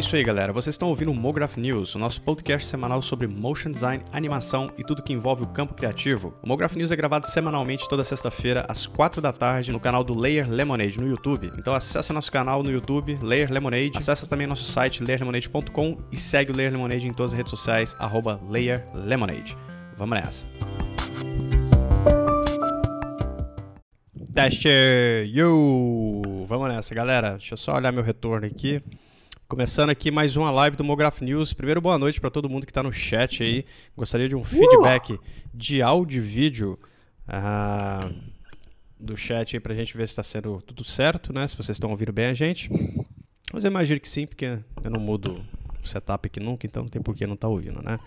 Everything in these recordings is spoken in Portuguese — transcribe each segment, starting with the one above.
isso aí, galera. Vocês estão ouvindo o Mograph News, o nosso podcast semanal sobre motion design, animação e tudo que envolve o campo criativo. O Mograph News é gravado semanalmente toda sexta-feira às 4 da tarde no canal do Layer Lemonade no YouTube. Então acesse nosso canal no YouTube, Layer Lemonade. Acesse também nosso site layerlemonade.com e segue o Layer Lemonade em todas as redes sociais arroba Layer Lemonade. Vamos nessa. Teste! Yo! Vamos nessa, galera. Deixa eu só olhar meu retorno aqui. Começando aqui mais uma live do Mograph News. Primeiro, boa noite para todo mundo que está no chat aí. Gostaria de um feedback de áudio e vídeo uh, do chat aí para a gente ver se está sendo tudo certo, né? Se vocês estão ouvindo bem a gente. Mas eu imagino que sim, porque eu não mudo o setup aqui nunca, então não tem por que não estar tá ouvindo, né?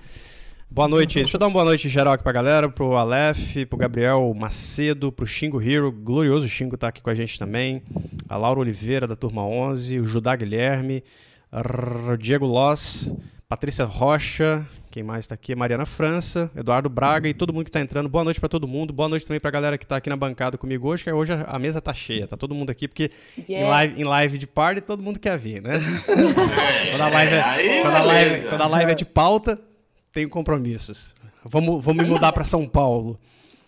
Boa noite. Deixa eu dar uma boa noite geral aqui pra galera, pro Aleph, pro Gabriel Macedo, pro Xingo Hero, glorioso Xingo tá aqui com a gente também, a Laura Oliveira da turma 11, o Judá Guilherme, Diego Loss, Patrícia Rocha, quem mais tá aqui? Mariana França, Eduardo Braga e todo mundo que tá entrando. Boa noite para todo mundo. Boa noite também pra galera que tá aqui na bancada comigo hoje, que hoje a mesa tá cheia, tá todo mundo aqui, porque yeah. em, live, em live de party todo mundo quer vir, né? quando, a live é, quando, a live, quando a live é de pauta, tenho compromissos. Vamos, vamos me mudar para São Paulo.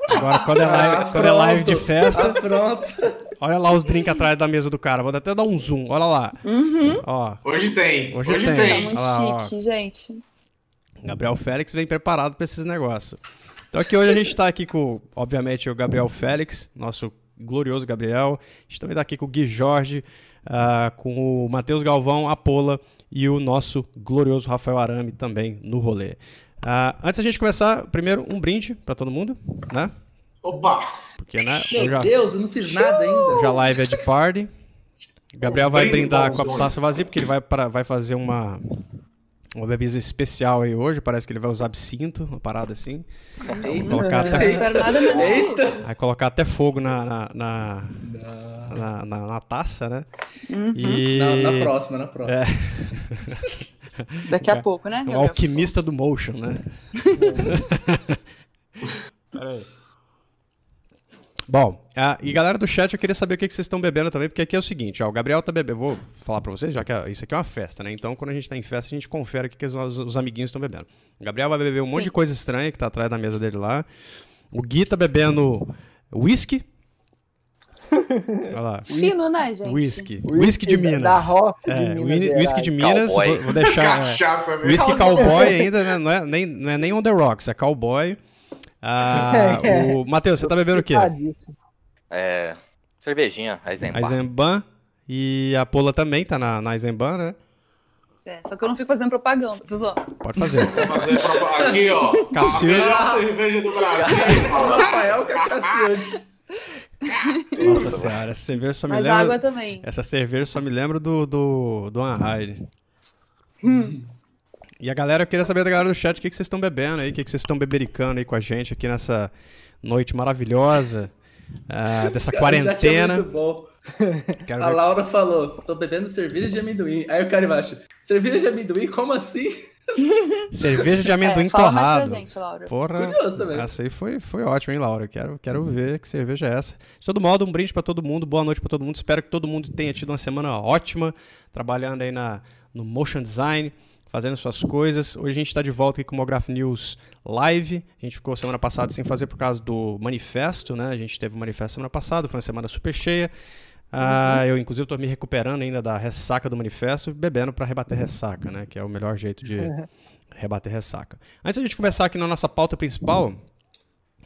Agora, quando é live, ah, quando é live de festa. Ah, pronto. Olha lá os drinks atrás da mesa do cara. Vou até dar um zoom. Olha lá. Uhum. Ó, hoje tem. Hoje, hoje tem. tem. Tá muito lá, chique, ó. gente. Gabriel Félix vem preparado para esses negócios. Então aqui hoje a gente está aqui com, obviamente, o Gabriel Félix, nosso glorioso Gabriel. A gente também está aqui com o Gui Jorge, uh, com o Matheus Galvão, a Pola e o nosso glorioso Rafael Arame também no rolê. Uh, antes da gente começar, primeiro um brinde para todo mundo, né? Opa! Porque, né? Meu já, Deus, eu não fiz nada ainda. Já live é de party. O Gabriel vai brindar com a taça vazia, porque ele vai, para, vai fazer uma, uma bebida especial aí hoje. Parece que ele vai usar absinto, uma parada assim. Vai colocar até, Eita. vai colocar até fogo na, na, na, na, na, na taça, né? Uhum. E... Na, na, próxima, na próxima. É. Daqui a pouco, né? O alquimista do motion, né? Peraí. Bom, uh, e galera do chat, eu queria saber o que, que vocês estão bebendo também, porque aqui é o seguinte, ó, o Gabriel tá bebendo, vou falar pra vocês, já que isso aqui é uma festa, né? Então, quando a gente tá em festa, a gente confere o que, que os, os amiguinhos estão bebendo. O Gabriel vai beber um Sim. monte de coisa estranha que tá atrás da mesa dele lá. O Gui tá bebendo whisky. Olha lá. Fino, né, gente? Whisky. Whisky de Minas. Da roça de é, Minas Whisky de Minas, vou, vou, deixar... é, whisky cowboy ainda, né? Não é nem, não é nem on the rocks, é cowboy. Ah, o Matheus, você tá bebendo o quê? É. Cervejinha, Eisenbahn. Eisenbahn. E a Pola também tá na, na Eisenbahn, né? É, só que eu não fico fazendo propaganda, só. Pode fazer. Aqui, ó. Cassius. A cerveja do Brasil. Rafael Cassius. Nossa senhora, essa cerveja só me Mas lembra. água também. Essa cerveja só me lembra do, do, do Anhide. Hum. E a galera, eu queria saber da galera do chat o que, que vocês estão bebendo aí, o que, que vocês estão bebericando aí com a gente aqui nessa noite maravilhosa, uh, dessa Cara, quarentena. muito bom. Quero a ver... Laura falou, tô bebendo cerveja de amendoim. Aí o cara embaixo, cerveja de amendoim? Como assim? Cerveja de amendoim é, torrado. Gente, Laura. Porra, Curioso também. essa aí foi, foi ótimo, hein, Laura? Quero, quero ver que cerveja é essa. De todo modo, um brinde para todo mundo, boa noite para todo mundo. Espero que todo mundo tenha tido uma semana ótima, trabalhando aí na, no motion design fazendo suas coisas. Hoje a gente está de volta aqui com o Mograph News Live. A gente ficou semana passada sem fazer por causa do manifesto, né? A gente teve o um manifesto semana passada, foi uma semana super cheia. Ah, eu, inclusive, estou me recuperando ainda da ressaca do manifesto, bebendo para rebater ressaca, né? Que é o melhor jeito de rebater ressaca. Antes de a gente começar aqui na nossa pauta principal,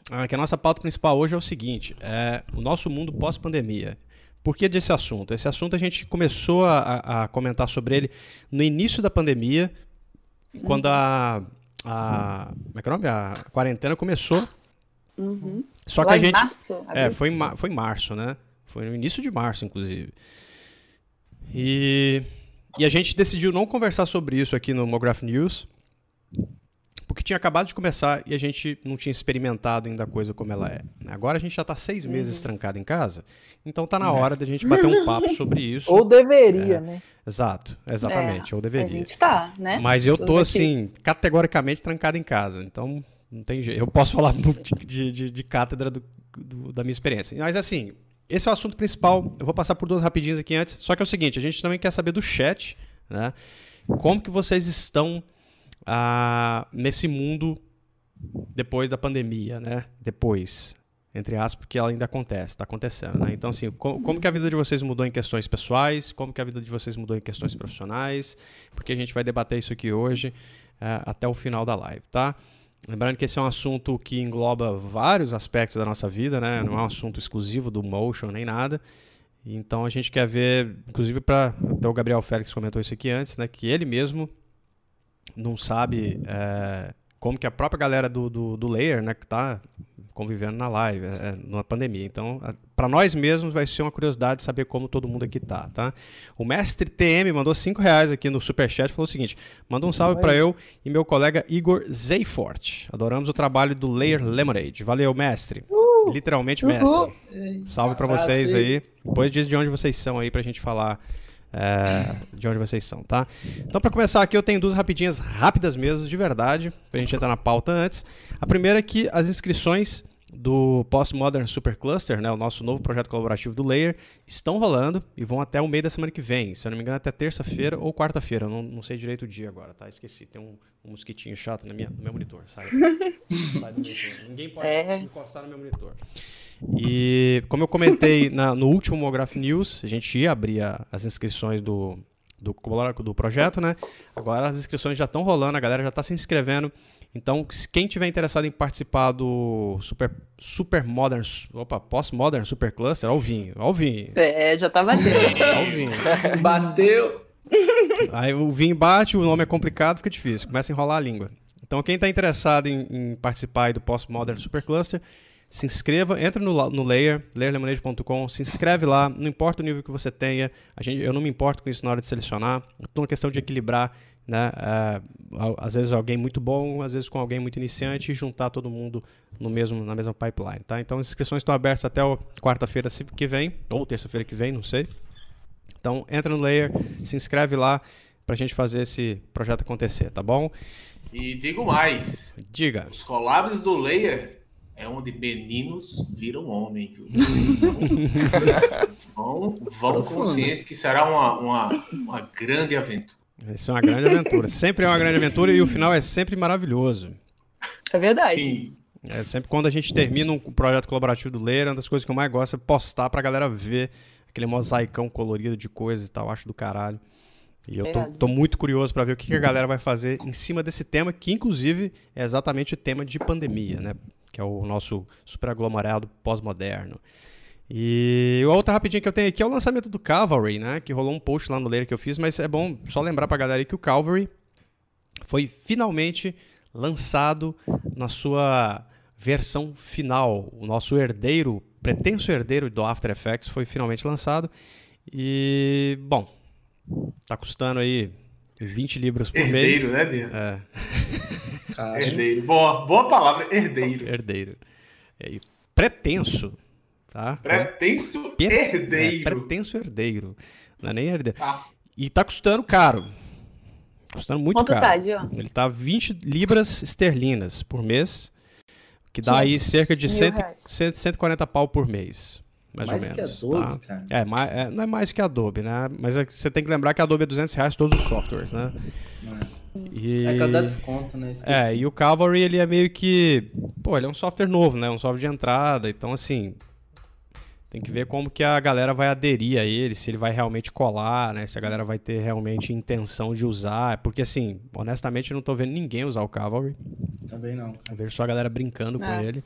ah, que a nossa pauta principal hoje é o seguinte: é o nosso mundo pós-pandemia. Por que desse assunto? Esse assunto a gente começou a, a comentar sobre ele no início da pandemia, quando a, a, como é que é o nome? a quarentena começou. Uhum. Só que Lá a gente. Março, é, foi em, foi em março, né? Foi no início de março, inclusive. E, e a gente decidiu não conversar sobre isso aqui no Mograph News porque tinha acabado de começar e a gente não tinha experimentado ainda a coisa como ela é. Agora a gente já está seis uhum. meses trancado em casa, então tá na hora da gente bater um papo sobre isso. Ou deveria, é, né? Exato, exatamente, é, ou deveria. A gente tá, né? Mas eu tô, assim, categoricamente trancado em casa, então não tem jeito. Eu posso falar de, de, de cátedra do, do, da minha experiência. Mas assim, esse é o assunto principal. Eu vou passar por duas rapidinhas aqui antes. Só que é o seguinte, a gente também quer saber do chat, né? como que vocês estão nesse mundo depois da pandemia, né? Depois, entre aspas, porque ela ainda acontece, está acontecendo, né? Então, assim, como, como, que a vida de vocês mudou em questões pessoais? Como que a vida de vocês mudou em questões profissionais? Porque a gente vai debater isso aqui hoje uh, até o final da live, tá? Lembrando que esse é um assunto que engloba vários aspectos da nossa vida, né? Não é um assunto exclusivo do motion nem nada. Então a gente quer ver, inclusive para até o Gabriel Félix comentou isso aqui antes, né? Que ele mesmo não sabe é, como que a própria galera do, do, do Layer, né, que está convivendo na live, é, é numa pandemia. Então, para nós mesmos vai ser uma curiosidade saber como todo mundo aqui tá, tá? O mestre TM mandou 5 reais aqui no superchat e falou o seguinte: manda um salve para eu e meu colega Igor Zayfort. Adoramos o trabalho do Layer Lemonade. Valeu, mestre. Uh, Literalmente, mestre. Salve para vocês aí. Depois diz de onde vocês são aí pra gente falar é, de onde vocês são, tá? Então, para começar aqui, eu tenho duas rapidinhas rápidas mesmo, de verdade, pra gente entrar na pauta antes. A primeira é que as inscrições do Postmodern Supercluster, né, o nosso novo projeto colaborativo do Layer, estão rolando e vão até o meio da semana que vem. Se eu não me engano, até terça-feira ou quarta-feira. Não, não sei direito o dia agora, tá? Esqueci. Tem um, um mosquitinho chato na minha, no meu monitor. Sai, sai do monitor. Ninguém pode é. encostar no meu monitor. E como eu comentei na, no último Mograph News, a gente ia abrir a, as inscrições do, do, do projeto, né? Agora as inscrições já estão rolando, a galera já está se inscrevendo. Então, quem tiver interessado em participar do Super, super Modern, opa, Post-Modern Super Cluster, ao vinho, ao vinho. É, já tá batendo. ao vinho. Bateu. Aí o vinho bate, o nome é complicado, fica difícil, começa a enrolar a língua. Então, quem está interessado em, em participar do Post-Modern Super Cluster, se inscreva, entra no, no Layer, layerlemonade.com, se inscreve lá, não importa o nível que você tenha, a gente, eu não me importo com isso na hora de selecionar, estou na questão de equilibrar, né, uh, às vezes alguém muito bom, às vezes com alguém muito iniciante e juntar todo mundo no mesmo, na mesma pipeline, tá? Então as inscrições estão abertas até quarta-feira que vem, ou terça-feira que vem, não sei. Então entra no Layer, se inscreve lá para a gente fazer esse projeto acontecer, tá bom? E digo mais. Diga. Os collabs do Layer é onde meninos viram homem. vão vão consciência que será uma, uma, uma grande aventura. Isso é uma grande aventura. sempre é uma grande aventura e o final é sempre maravilhoso. É verdade. Sim. É sempre quando a gente termina um projeto colaborativo do Leira, uma das coisas que eu mais gosto é postar pra galera ver aquele mosaicão colorido de coisas e tal, acho do caralho. E eu tô, tô muito curioso para ver o que, que, a galera vai fazer em cima desse tema, que inclusive é exatamente o tema de pandemia, né? Que é o nosso super aglomerado pós-moderno. E a outra rapidinha que eu tenho aqui é o lançamento do Cavalry, né? Que rolou um post lá no Layer que eu fiz, mas é bom só lembrar pra galera que o Cavalry foi finalmente lançado na sua versão final. O nosso herdeiro, pretenso herdeiro do After Effects foi finalmente lançado. E, bom, tá custando aí 20 libras por herdeiro, mês. Herdeiro, né, Bia? É. Herdeiro. Boa, boa palavra, herdeiro. Herdeiro. É, pretenso. Tá? Pretenso herdeiro. É, pretenso herdeiro. Não é nem herdeiro. Ah. E tá custando caro. Custando muito Quanto caro. Tá, Gio? Ele tá 20 libras esterlinas por mês. Que dá aí cerca de 100, 140 pau por mês. Mais, mais ou menos. Que Adobe, tá? cara. É, mais, é, não é mais que Adobe, né? Mas é, você tem que lembrar que a Adobe é 200 reais todos os softwares, né? É. E... É que dá desconto, né? Esqueci. É, e o Cavalry, ele é meio que... Pô, ele é um software novo, né? Um software de entrada, então assim... Tem que ver como que a galera vai aderir a ele, se ele vai realmente colar, né? Se a galera vai ter realmente intenção de usar. Porque, assim, honestamente, eu não tô vendo ninguém usar o Cavalry. Também não. Eu vejo só a galera brincando é. com ele.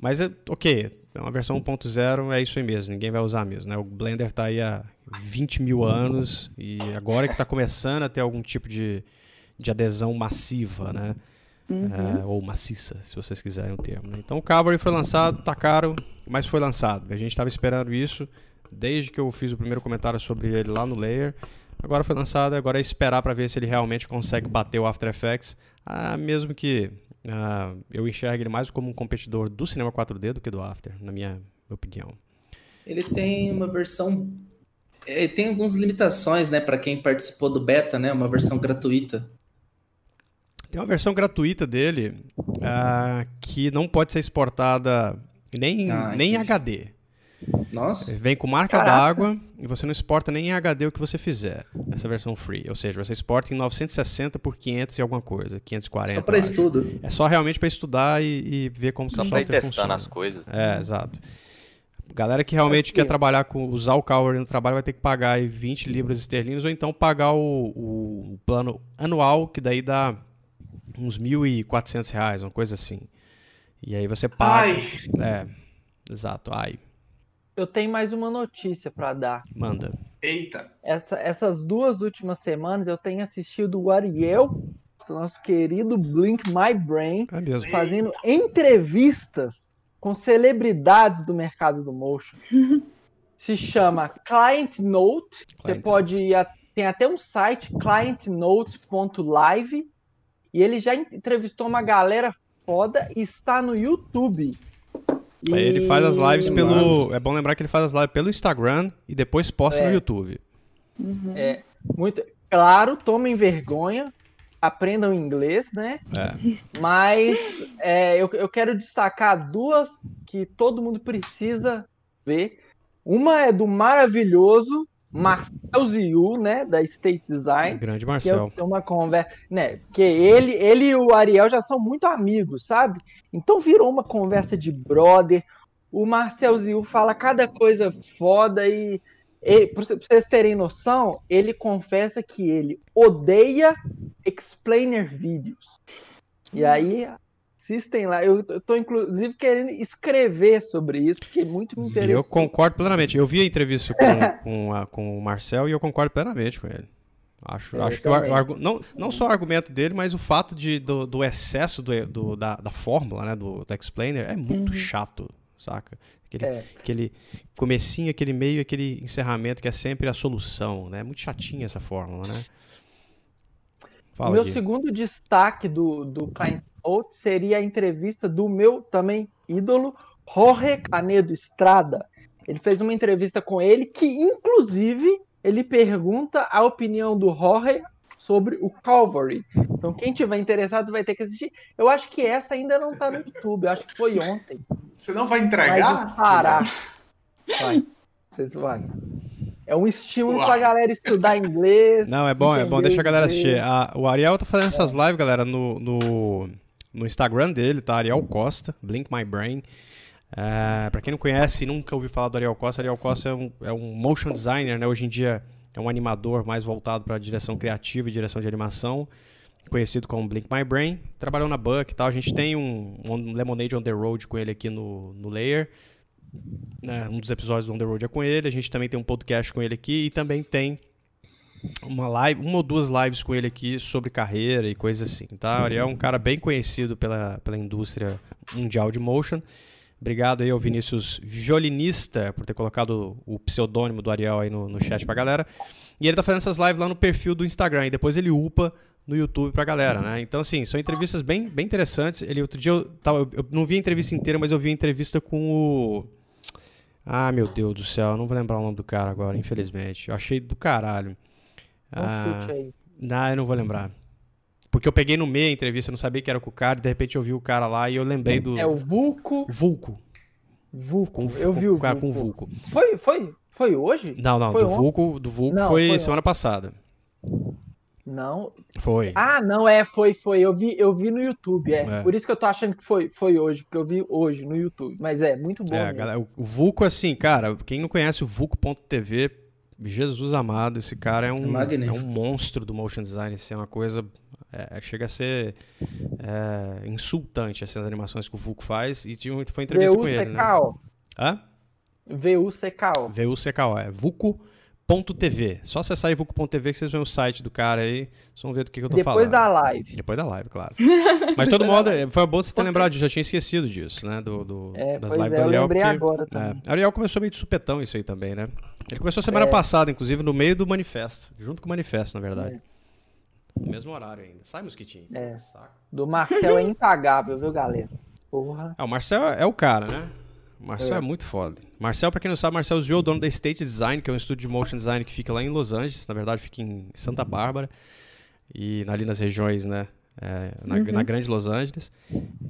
Mas, é, ok, é uma versão 1.0, é isso aí mesmo, ninguém vai usar mesmo, né? O Blender tá aí há 20 mil anos e agora que tá começando a ter algum tipo de de adesão massiva, né? Uhum. É, ou maciça, se vocês quiserem o termo. Né? Então o Cavalry foi lançado, tá caro, mas foi lançado. A gente estava esperando isso desde que eu fiz o primeiro comentário sobre ele lá no Layer. Agora foi lançado, agora é esperar para ver se ele realmente consegue bater o After Effects, ah, mesmo que ah, eu enxergue ele mais como um competidor do cinema 4D do que do After, na minha opinião. Ele tem uma versão ele tem algumas limitações, né, para quem participou do beta, né, uma versão gratuita. Tem uma versão gratuita dele uh, que não pode ser exportada nem, ah, nem em HD. Nossa. Vem com marca d'água e você não exporta nem em HD o que você fizer. Essa versão free. Ou seja, você exporta em 960 por 500 e alguma coisa. 540. Só para estudo. É só realmente para estudar e, e, ver como só que o software funciona. Só para testando as coisas. É, exato. Galera que realmente quer trabalhar com usar o Cower no trabalho vai ter que pagar aí 20 libras esterlinas ou então pagar o, o, plano anual, que daí dá uns 1.400 reais, uma coisa assim. E aí você paga. Ai. É, exato, ai. Eu tenho mais uma notícia para dar. Manda. Eita. Essa, essas duas últimas semanas eu tenho assistido o Ariel, nosso querido Blink My Brain, é fazendo entrevistas com celebridades do mercado do motion. Se chama Client Note. Client Você pode ir tem até um site clientnote.live e ele já entrevistou uma galera foda e está no YouTube. E... Ele faz as lives pelo. Nossa. É bom lembrar que ele faz as lives pelo Instagram e depois posta é. no YouTube. Uhum. É, muito. Claro, tomem vergonha, aprendam inglês, né? É. Mas é, eu, eu quero destacar duas que todo mundo precisa ver. Uma é do maravilhoso Marcel Ziu, né, da State Design. Grande Marcel. Que é uma conversa, né, que ele, ele e o Ariel já são muito amigos, sabe? Então virou uma conversa de brother. O Marcel Ziu fala cada coisa foda e, e para vocês terem noção, ele confessa que ele odeia explainer vídeos. E aí Assistem lá. Eu, eu tô, inclusive, querendo escrever sobre isso, porque é muito me interessa. Eu concordo plenamente. Eu vi a entrevista com, com, a, com o Marcel e eu concordo plenamente com ele. Acho, eu acho que o, não, não só o argumento dele, mas o fato de, do, do excesso do, do, da, da fórmula, né, do, do explainer, é muito uhum. chato, saca? Aquele, é. aquele comecinho, aquele meio, aquele encerramento que é sempre a solução, né? É muito chatinha essa fórmula, né? Fala, meu Gui. segundo destaque do, do Client ou seria a entrevista do meu também ídolo, Jorge Canedo Estrada. Ele fez uma entrevista com ele que, inclusive, ele pergunta a opinião do Jorge sobre o Calvary. Então, quem tiver interessado vai ter que assistir. Eu acho que essa ainda não está no YouTube, eu acho que foi ontem. Você não vai entregar? Parar. Vai. Vocês vão. É um estímulo para a galera estudar inglês. Não, é bom, é bom. Deixa a galera assistir. A, o Ariel tá fazendo essas lives, galera, no, no no Instagram dele, tá? Ariel Costa, Blink My Brain. É, para quem não conhece e nunca ouviu falar do Ariel Costa, Ariel Costa é um, é um motion designer, né? Hoje em dia é um animador mais voltado para direção criativa e direção de animação, conhecido como Blink My Brain. Trabalhou na Buck e tal. A gente tem um, um Lemonade on the Road com ele aqui no, no Layer. É, um dos episódios do On the Road é com ele. A gente também tem um podcast com ele aqui e também tem uma live, uma ou duas lives com ele aqui sobre carreira e coisas assim, tá? O Ariel é um cara bem conhecido pela, pela indústria mundial de motion. Obrigado aí ao Vinícius Violinista por ter colocado o pseudônimo do Ariel aí no, no chat pra galera. E ele tá fazendo essas lives lá no perfil do Instagram e depois ele upa no YouTube pra galera, né? Então, assim, são entrevistas bem, bem interessantes. Ele, outro dia, eu, tava, eu não vi a entrevista inteira, mas eu vi a entrevista com o... Ah, meu Deus do céu, não vou lembrar o nome do cara agora, infelizmente. Eu achei do caralho. Um ah, chute aí. Não, eu não vou lembrar. Porque eu peguei no meio a entrevista, eu não sabia que era com o cara, e de repente eu vi o cara lá e eu lembrei do. É o Vulco. Vulco. Vulco. Com, eu vi o cara Vulco. com o Vulco. Foi, foi, foi hoje? Não, não, foi do Vulco, do Vulco não, foi, foi semana passada. Não. Foi. Ah, não, é, foi, foi. Eu vi, eu vi no YouTube, é. é. Por isso que eu tô achando que foi, foi hoje, porque eu vi hoje no YouTube. Mas é, muito bom. É, galera, o Vulco, assim, cara, quem não conhece o Vulco.tv, Jesus amado, esse cara é um, é, é um monstro do motion design, assim, é uma coisa. É, chega a ser é, insultante assim, as animações que o Vulco faz. E tinha, foi entrevista com ele. Né? Hã? VUCKO. VUCKO, é Vuco.tv. Só acessar aí Vuco.tv que vocês veem o site do cara aí. Vocês vão ver do que, que eu tô Depois falando. Depois da live. Depois da live, claro. Mas todo modo, foi bom você ter lembrado disso. Eu tinha esquecido disso, né? Do, do é, das lives é, do Ariel. Eu lembrei porque, agora também. É, Ariel começou meio de supetão isso aí também, né? Ele começou semana é. passada, inclusive, no meio do manifesto. Junto com o manifesto, na verdade. É. No mesmo horário ainda. Sai, mosquitinho. É. Do Marcel é impagável, viu, galera? Porra. É, o Marcel é o cara, né? Marcel é. é muito foda. Marcel, pra quem não sabe, Marcel Zio é o dono da State Design, que é um estúdio de motion design que fica lá em Los Angeles. Na verdade, fica em Santa Bárbara. E ali nas regiões, né? É, na, uhum. na, grande Los Angeles.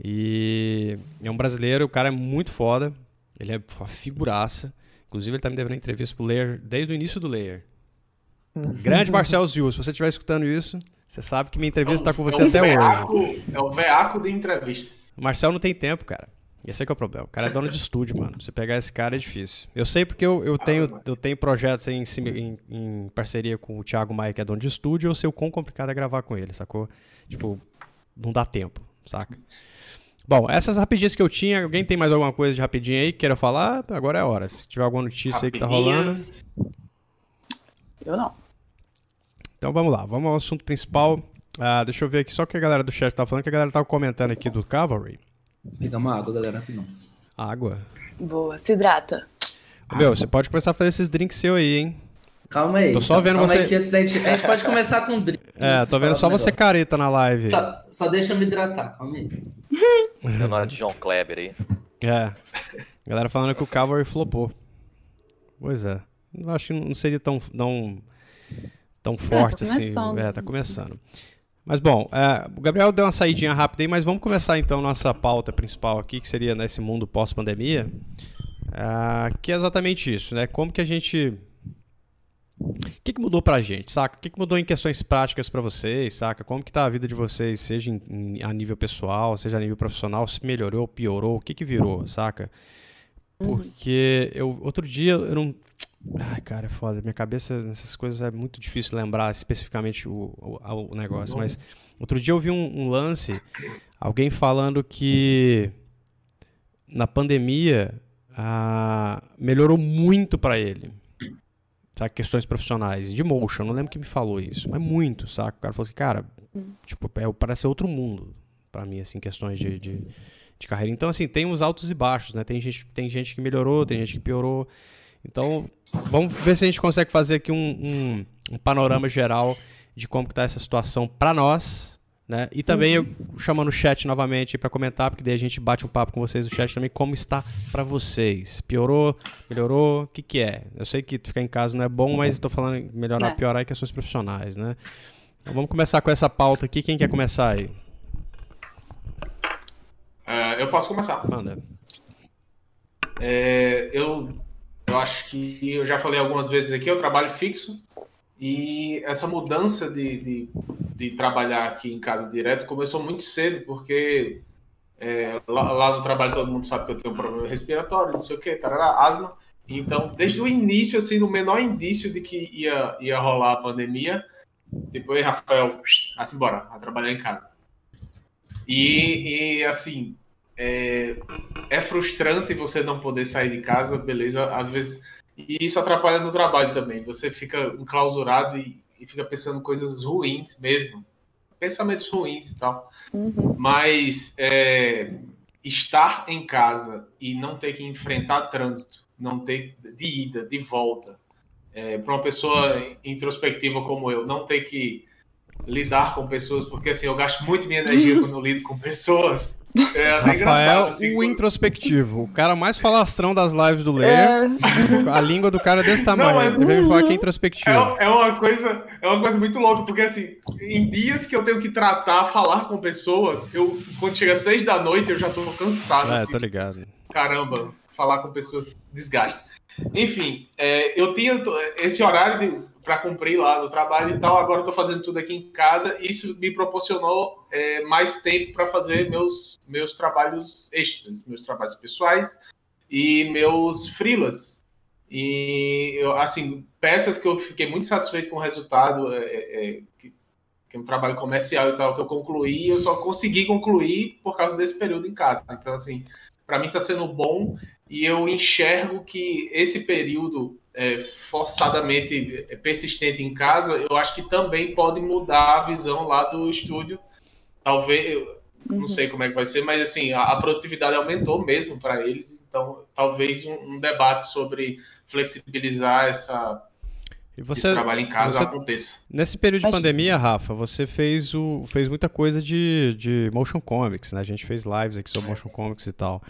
E é um brasileiro, o cara é muito foda. Ele é uma figuraça. Inclusive, ele tá me devendo entrevista pro Layer desde o início do Layer. Grande Marcel Ziu, se você estiver escutando isso, você sabe que minha entrevista está com você é um até veaco, hoje. É o veaco de entrevistas. O Marcel não tem tempo, cara. Esse é que é o problema. O cara é dono de estúdio, mano. Você pegar esse cara é difícil. Eu sei porque eu, eu, tenho, eu tenho projetos em, em, em parceria com o Thiago Maia, que é dono de estúdio, eu sei o quão complicado é gravar com ele, sacou? Tipo, não dá tempo, saca? Bom, essas rapidinhas que eu tinha, alguém tem mais alguma coisa de rapidinho aí que queira falar? Agora é a hora. Se tiver alguma notícia aí que tá rolando. Eu não. Então vamos lá, vamos ao assunto principal. Ah, deixa eu ver aqui só o que a galera do chat tá falando, que a galera tava comentando aqui do Cavalry. Pegar uma água, galera. Não. Água. Boa, se hidrata. Meu, você pode começar a fazer esses drinks seu aí, hein? Calma aí. Tô só vendo calma você- Aí que antes da gente... A gente pode começar com drink. É, tô vendo só você negócio. careta na live. Só, só deixa eu me hidratar, calma aí. Deu nome de João Kleber aí. É. Galera falando que o Cavalry flopou. Pois é. Eu acho que não seria tão, tão, tão forte assim. começando. É, tá começando. Mas bom, é, o Gabriel deu uma saidinha rápida aí, mas vamos começar então nossa pauta principal aqui, que seria nesse mundo pós-pandemia. Ah, que é exatamente isso, né? Como que a gente. O que, que mudou pra gente, saca? O que, que mudou em questões práticas pra vocês, saca? Como que tá a vida de vocês, seja em- em- a nível pessoal, seja a nível profissional, se melhorou, piorou, o que que virou, saca? Porque eu outro dia eu não Ai, cara, é foda. Minha cabeça nessas coisas é muito difícil lembrar especificamente o, o, o negócio. Mas outro dia eu vi um, um lance, alguém falando que na pandemia melhorou muito pra ele. Sabe, questões profissionais. De motion, não lembro quem me falou isso, mas muito, saca? O cara falou assim, cara, tipo, é, parece outro mundo pra mim, assim, questões de, de, de carreira. Então, assim, tem uns altos e baixos, né? Tem gente, tem gente que melhorou, tem gente que piorou. Então, vamos ver se a gente consegue fazer aqui um, um, um panorama geral de como que tá essa situação para nós, né? E também eu chamando o chat novamente para comentar, porque daí a gente bate um papo com vocês do chat também como está para vocês. Piorou, melhorou, o que que é? Eu sei que ficar em casa não é bom, mas estou falando em melhorar, É. piorar em questões profissionais, né? Então, vamos começar com essa pauta aqui. Quem quer começar aí? É, eu posso começar. Manda. É, eu, eu acho que eu já falei algumas vezes aqui, eu trabalho fixo e essa mudança de, de, de trabalhar aqui em casa direto começou muito cedo, porque é, lá, lá no trabalho todo mundo sabe que eu tenho um problema respiratório, não sei o que, asma. Então, desde o início, assim, no menor indício de que ia, ia rolar a pandemia, tipo, ei, Rafael, vai-se embora, vai trabalhar em casa. E, e assim, é, é frustrante você não poder sair de casa, beleza? Às vezes. E isso atrapalha no trabalho também. Você fica enclausurado e, e fica pensando coisas ruins mesmo. Pensamentos ruins e tal. Mas é, estar em casa e não ter que enfrentar trânsito, não ter de ida, de volta, para uma pessoa introspectiva como eu, não ter que lidar com pessoas, porque assim, eu gasto muito minha energia quando lido com pessoas. É até engraçado, Rafael, assim, o introspectivo. O cara mais falastrão das lives do Lê. É, A língua do cara é desse tamanho. mas- Ele veio falar que é introspectivo. É, é uma coisa, é uma coisa muito louca, porque assim, em dias que eu tenho que tratar, falar com pessoas, eu quando chega às seis da noite eu já tô cansado. É, assim, tô ligado. caramba, falar com pessoas desgasta. Enfim, é, eu tinha esse horário para cumprir lá no trabalho e tal, agora eu tô fazendo tudo aqui em casa, e isso me proporcionou é, mais tempo para fazer meus, meus trabalhos extras, meus trabalhos pessoais e meus freelas. E, eu, assim, peças que eu fiquei muito satisfeito com o resultado, é, é, que, que é um trabalho comercial e tal, que eu concluí, eu só consegui concluir por causa desse período em casa. Então, assim, para mim está sendo bom e eu enxergo que esse período é, forçadamente persistente em casa, eu acho que também pode mudar a visão lá do estúdio. Talvez, eu não sei como é que vai ser, mas assim, a, a produtividade aumentou mesmo para eles, então talvez um, um debate sobre flexibilizar essa, E esse você, trabalho em casa você- aconteça. nesse período de Mas- pandemia, Rafa, você fez, o, fez muita coisa de, de motion comics, né? A gente fez lives aqui sobre motion comics e tal.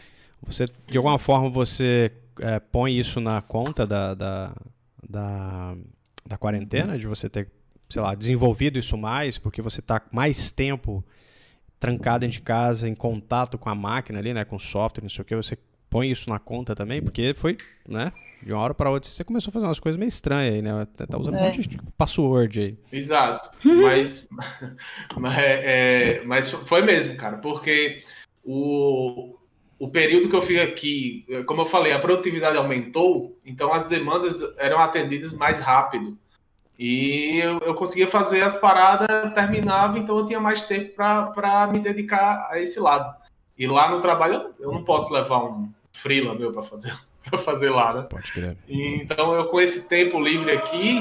Você, de alguma forma, você é, põe isso na conta da, da, da, da quarentena, de você ter, sei lá, desenvolvido isso mais, porque você tá mais tempo trancado dentro de casa, em contato com a máquina ali, né? Com o software, não sei o que, você põe isso na conta também, porque foi, né? De uma hora pra outra você começou a fazer umas coisas meio estranhas aí, né? Tá usando um É. monte de password aí. Exato. Mas, mas, é, mas foi mesmo, cara, porque o, o período que eu fico aqui, como eu falei, a produtividade aumentou, então as demandas eram atendidas mais rápido. E eu, eu conseguia fazer as paradas, terminava, então eu tinha mais tempo para me dedicar a esse lado. E lá no trabalho eu, não posso levar um freela meu para fazer, pra fazer lá, né? Pode crer. Então, eu com esse tempo livre aqui,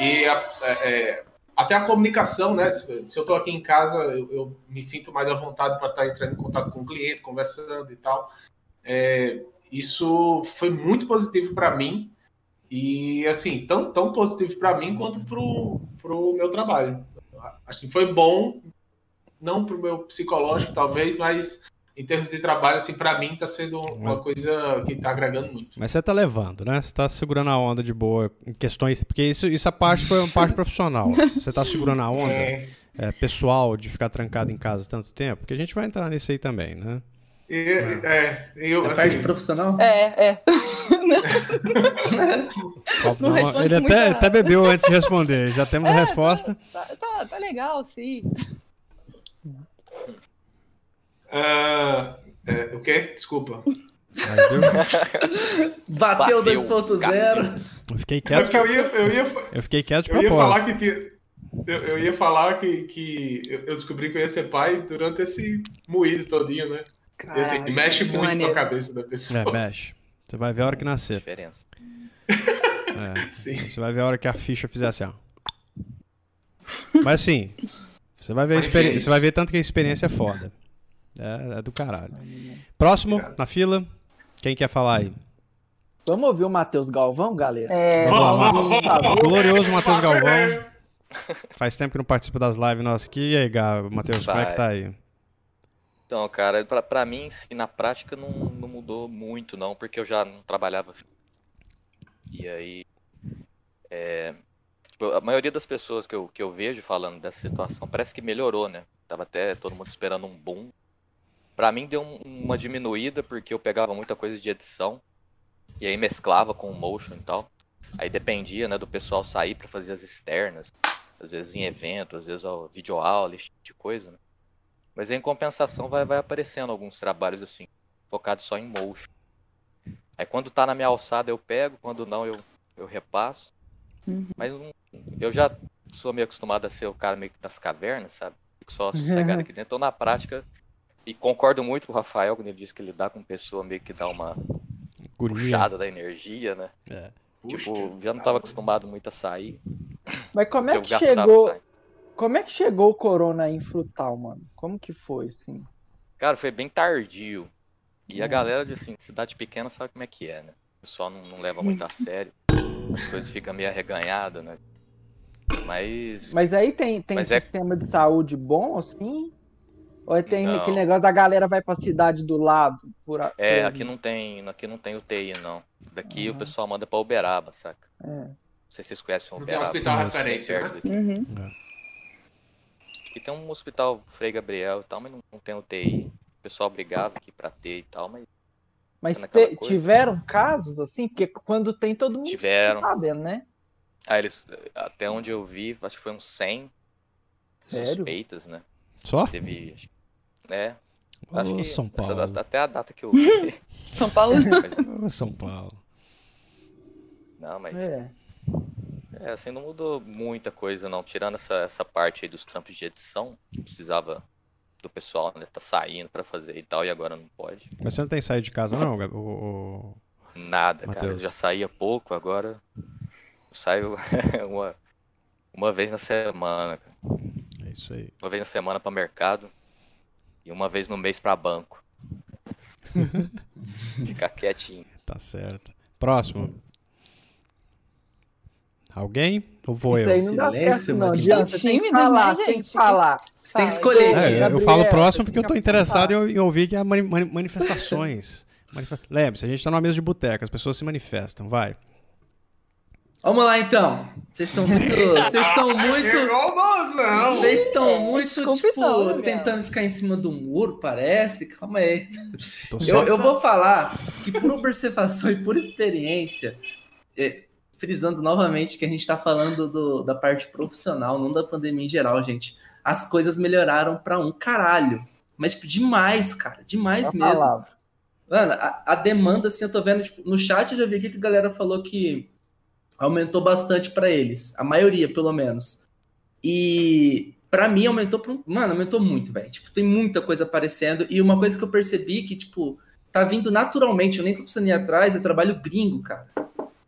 e a- é, é, até a comunicação, né? Se, se eu estou aqui em casa, eu, eu me sinto mais à vontade para estar entrando em contato com o cliente, conversando e tal. É, isso foi muito positivo para mim, e assim, tão, tão positivo para mim quanto para o meu trabalho. Assim, foi bom, não para o meu psicológico, talvez, mas em termos de trabalho, assim, para mim está sendo uma coisa que está agregando muito. Mas você tá levando, né? Você tá segurando a onda de boa em questões. Porque isso, isso a parte foi uma parte profissional. Você tá segurando a onda é, pessoal de ficar trancado em casa tanto tempo, porque a gente vai entrar nisso aí também, né? E, é, eu, A assim, parte profissional? É, é. Não não, ele até, nada. até bebeu antes de responder. Já temos a resposta. Tá, tá, tá legal, sim. ah, é, o quê? Desculpa. Bateu, Bateu, 2.0. Cacildes. Eu fiquei É quieto. porque eu ia, eu ia, Eu fiquei quieto de eu ia falar que tinha- eu, eu ia falar que, que eu eu descobri que eu ia ser pai durante esse moído todinho, né? Assim, mexe que muito maneiro. com a cabeça da pessoa. É, mexe. Você vai ver a hora que nascer. Diferença. É. Sim. Você vai ver a hora que a ficha fizer assim, ó. Mas assim, você vai ver Mas feliz. Você vai ver tanto que a experiência é foda. É, é do caralho. Próximo, Obrigado. na fila. Quem quer falar aí? Vamos ouvir o Matheus Galvão, galera? É, Vamos vamos- favor. Glorioso Matheus Galvão. Faz tempo que não participa das lives nossas aqui. E aí, Matheus, como é que tá aí? Então, cara, pra, mim, assim, na prática não, não mudou muito, não, porque eu já não trabalhava. E aí, é, tipo, a maioria das pessoas que eu, que eu vejo falando dessa situação parece que melhorou, né? Tava até todo mundo esperando um boom. Pra mim deu um- uma diminuída porque eu pegava muita coisa de edição e aí mesclava com o motion e tal. Aí dependia, né, do pessoal sair pra fazer as externas, às vezes em evento, às vezes ó, videoaula, esse tipo de coisa, né? Mas em compensação vai, vai aparecendo alguns trabalhos assim, focados só em motion. Aí quando tá na minha alçada eu pego, quando não eu, eu repasso. Uhum. Mas eu já sou meio acostumado a ser o cara meio que das cavernas, sabe? Fico só sossegado aqui dentro. Então na prática, e concordo muito com o Rafael quando ele disse que lidar com pessoa meio que dá uma Guria. puxada da energia, né? É. Tipo, já não tava acostumado muito a sair. Mas como é eu que gastava chegou? Como é que chegou o Corona em Frutal, mano? Como que foi, assim? Cara, foi bem tardio. E a Hum. galera de assim, cidade pequena sabe como é que é, né? O pessoal não, não leva muito a sério. As coisas ficam meio arreganhadas, né? Mas. Mas aí tem, tem Mas é- sistema de saúde bom, assim? Ou é tem Não. aquele negócio da galera vai pra cidade do lado? Por, a- É, por- aqui não tem, aqui não tem UTI, não. Daqui o Uhum. pessoal manda pra Uberaba, saca? É. Não sei se vocês conhecem Não tem um Uberaba. hospital referência, né? daqui. Uhum. Aqui tem um hospital Frei Gabriel e tal, mas não, não tem UTI. O pessoal brigava aqui pra ter e tal, mas Mas te- coisa. tiveram casos, assim? Porque quando tem todo mundo Tiveram. sabendo, né? ah, eles, até onde eu vi, acho que foi uns 100 Sério? suspeitas, né? Só? Teve. É, Ô, acho que São Paulo. data- até a data que eu vi. São Paulo. mas, Ô, São Paulo. não, mas É. É, assim, não mudou muita coisa, não. Tirando essa, essa parte aí dos trampos de edição, que precisava do pessoal, né? Tá saindo pra fazer e tal, e agora não pode. Mas você não tem saído de casa, não? O- o- Nada, cara. Eu já saía pouco, agora eu saio uma, uma vez na semana, cara. É isso aí. Uma vez na semana pra mercado e uma vez no mês pra banco. Ficar quietinho. Tá certo. Próximo. Alguém? Ou vou Isso eu? aí não dá Silêncio, certo, não. mano. Você tem que falar, né, você tem que gente? falar. Você tem que escolher. É, eu Gabriel, falo próximo porque eu tô interessado em, em ouvir que é mani- mani- manifestações. Manife- Lembre-se, a gente tá numa mesa de boteca, as pessoas se manifestam, vai. Vamos lá, então. Vocês estão muito... Vocês estão muito... Vocês estão É, muito, tipo, Gabriel. tentando ficar em cima do muro, parece. Calma aí. Tô Eu, eu vou falar que por observação e por experiência, é, frisando novamente que a gente tá falando do- da parte profissional, não da pandemia em geral, gente. As coisas melhoraram pra um caralho. Mas, tipo, demais, cara. Demais Uma mesmo. palavra. Mano, a, a demanda, assim, eu tô vendo, tipo, no chat eu já vi aqui que a galera falou que aumentou bastante pra eles. A maioria, pelo menos. E pra mim aumentou pra um... Mano, aumentou muito, velho. Tipo, tem muita coisa aparecendo. E uma coisa que eu percebi que, tipo, tá vindo naturalmente, eu nem tô precisando ir atrás, é trabalho gringo, cara.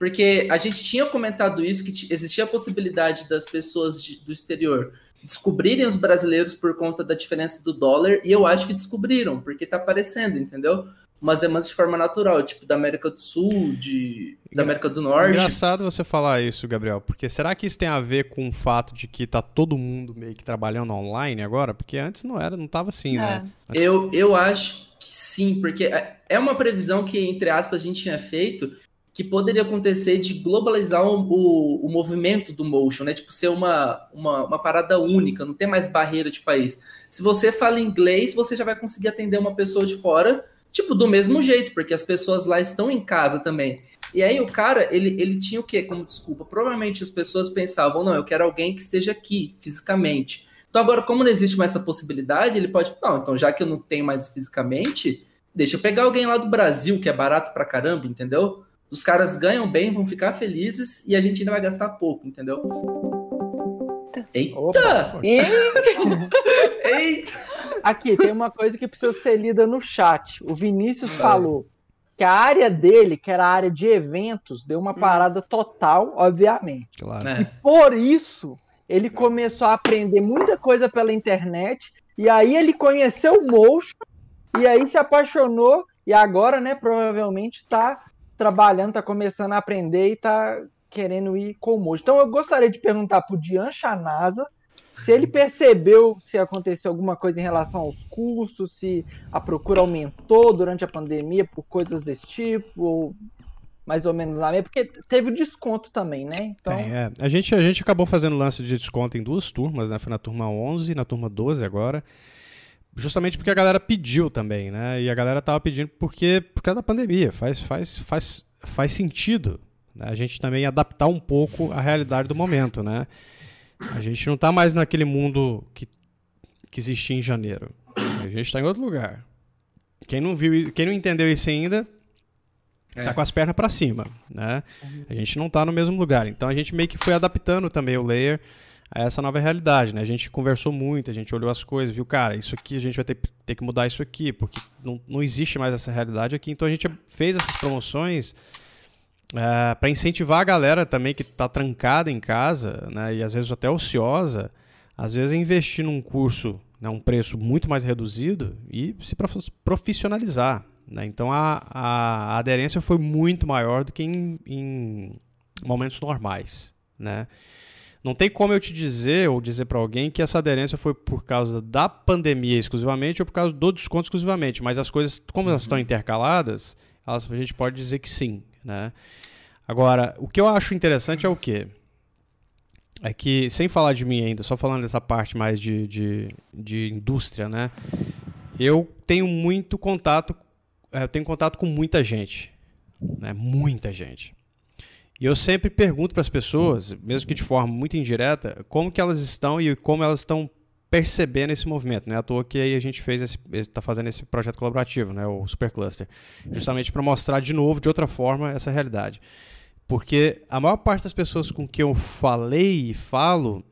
Porque a gente tinha comentado isso, que existia a possibilidade das pessoas de- do exterior descobrirem os brasileiros por conta da diferença do dólar, e eu acho que descobriram, porque tá aparecendo, entendeu? Umas demandas de forma natural, tipo da América do Sul, de, da América do Norte. Engraçado você falar isso, Gabriel, porque será que isso tem a ver com o fato de que tá todo mundo meio que trabalhando online agora? Porque antes não era, não tava assim, né? Eu, eu acho que sim, porque é- é uma previsão que, entre aspas, a gente tinha feito que poderia acontecer de globalizar o, o, o movimento do motion, né? Tipo, ser uma, uma, uma parada única, não ter mais barreira de país. Se você fala inglês, você já vai conseguir atender uma pessoa de fora, tipo, do mesmo jeito, porque as pessoas lá estão em casa também. E aí o cara, ele, ele tinha o quê como desculpa? Provavelmente as pessoas pensavam, não, eu quero alguém que esteja aqui, fisicamente. Então agora, como não existe mais essa possibilidade, ele pode, não, então já que eu não tenho mais fisicamente, deixa eu pegar alguém lá do Brasil, que é barato pra caramba, entendeu? Os caras ganham bem, vão ficar felizes e a gente ainda vai gastar pouco, entendeu? Eita! Opa. E Eita! Aqui, tem uma coisa que precisa ser lida no chat. O Vinícius falou que a área dele, que era a área de eventos, deu uma parada total, obviamente. Claro. É. Por isso, ele começou a aprender muita coisa pela internet, e aí ele conheceu o Motion, e aí se apaixonou, e agora, né, provavelmente tá trabalhando, tá começando a aprender e tá querendo ir com o Motion. Então eu gostaria de perguntar pro Dian Chanasa se ele percebeu se aconteceu alguma coisa em relação aos cursos, se a procura aumentou durante a pandemia por coisas desse tipo, ou mais ou menos lá mesmo, porque teve o desconto também, né? Então, Tem, é. A gente, a gente acabou fazendo lance de desconto em duas turmas, né? Foi na turma 11 e na turma 12 agora. Justamente porque a galera pediu também, né? E a galera tava pedindo porque por causa da pandemia. Faz, faz, faz, faz sentido né? a gente também adaptar um pouco a realidade do momento, né? A gente não tá mais naquele mundo que, que existia em janeiro. A gente tá em outro lugar. Quem não viu, quem não entendeu isso ainda, É. tá com as pernas para cima, né? A gente não tá no mesmo lugar. Então a gente meio que foi adaptando também o layer a essa nova realidade, né? A gente conversou muito, a gente olhou as coisas, viu, cara, isso aqui a gente vai ter, ter que mudar isso aqui, porque não, não existe mais essa realidade aqui. Então a gente fez essas promoções para incentivar a galera também que tá trancada em casa, né? E às vezes até ociosa, às vezes a investir num curso, né, um preço muito mais reduzido e se prof- profissionalizar. Né? Então a, a aderência foi muito maior do que em, em momentos normais. Né? Não tem como eu te dizer ou dizer para alguém que essa aderência foi por causa da pandemia exclusivamente ou por causa do desconto exclusivamente, mas as coisas, como elas estão intercaladas, elas, a gente pode dizer que sim. Né? Agora, o que eu acho interessante é o quê? É que, sem falar de mim ainda, só falando dessa parte mais de, de, de indústria, né? Eu tenho muito contato, é, eu tenho contato com muita gente, né? Muita gente. E eu sempre pergunto para as pessoas, mesmo que de forma muito indireta, como que elas estão e como elas estão percebendo esse movimento, né? À toa que aí a gente fez está fazendo esse projeto colaborativo, né? O Supercluster, justamente para mostrar de novo, de outra forma, essa realidade. Porque a maior parte das pessoas com que eu falei e falo,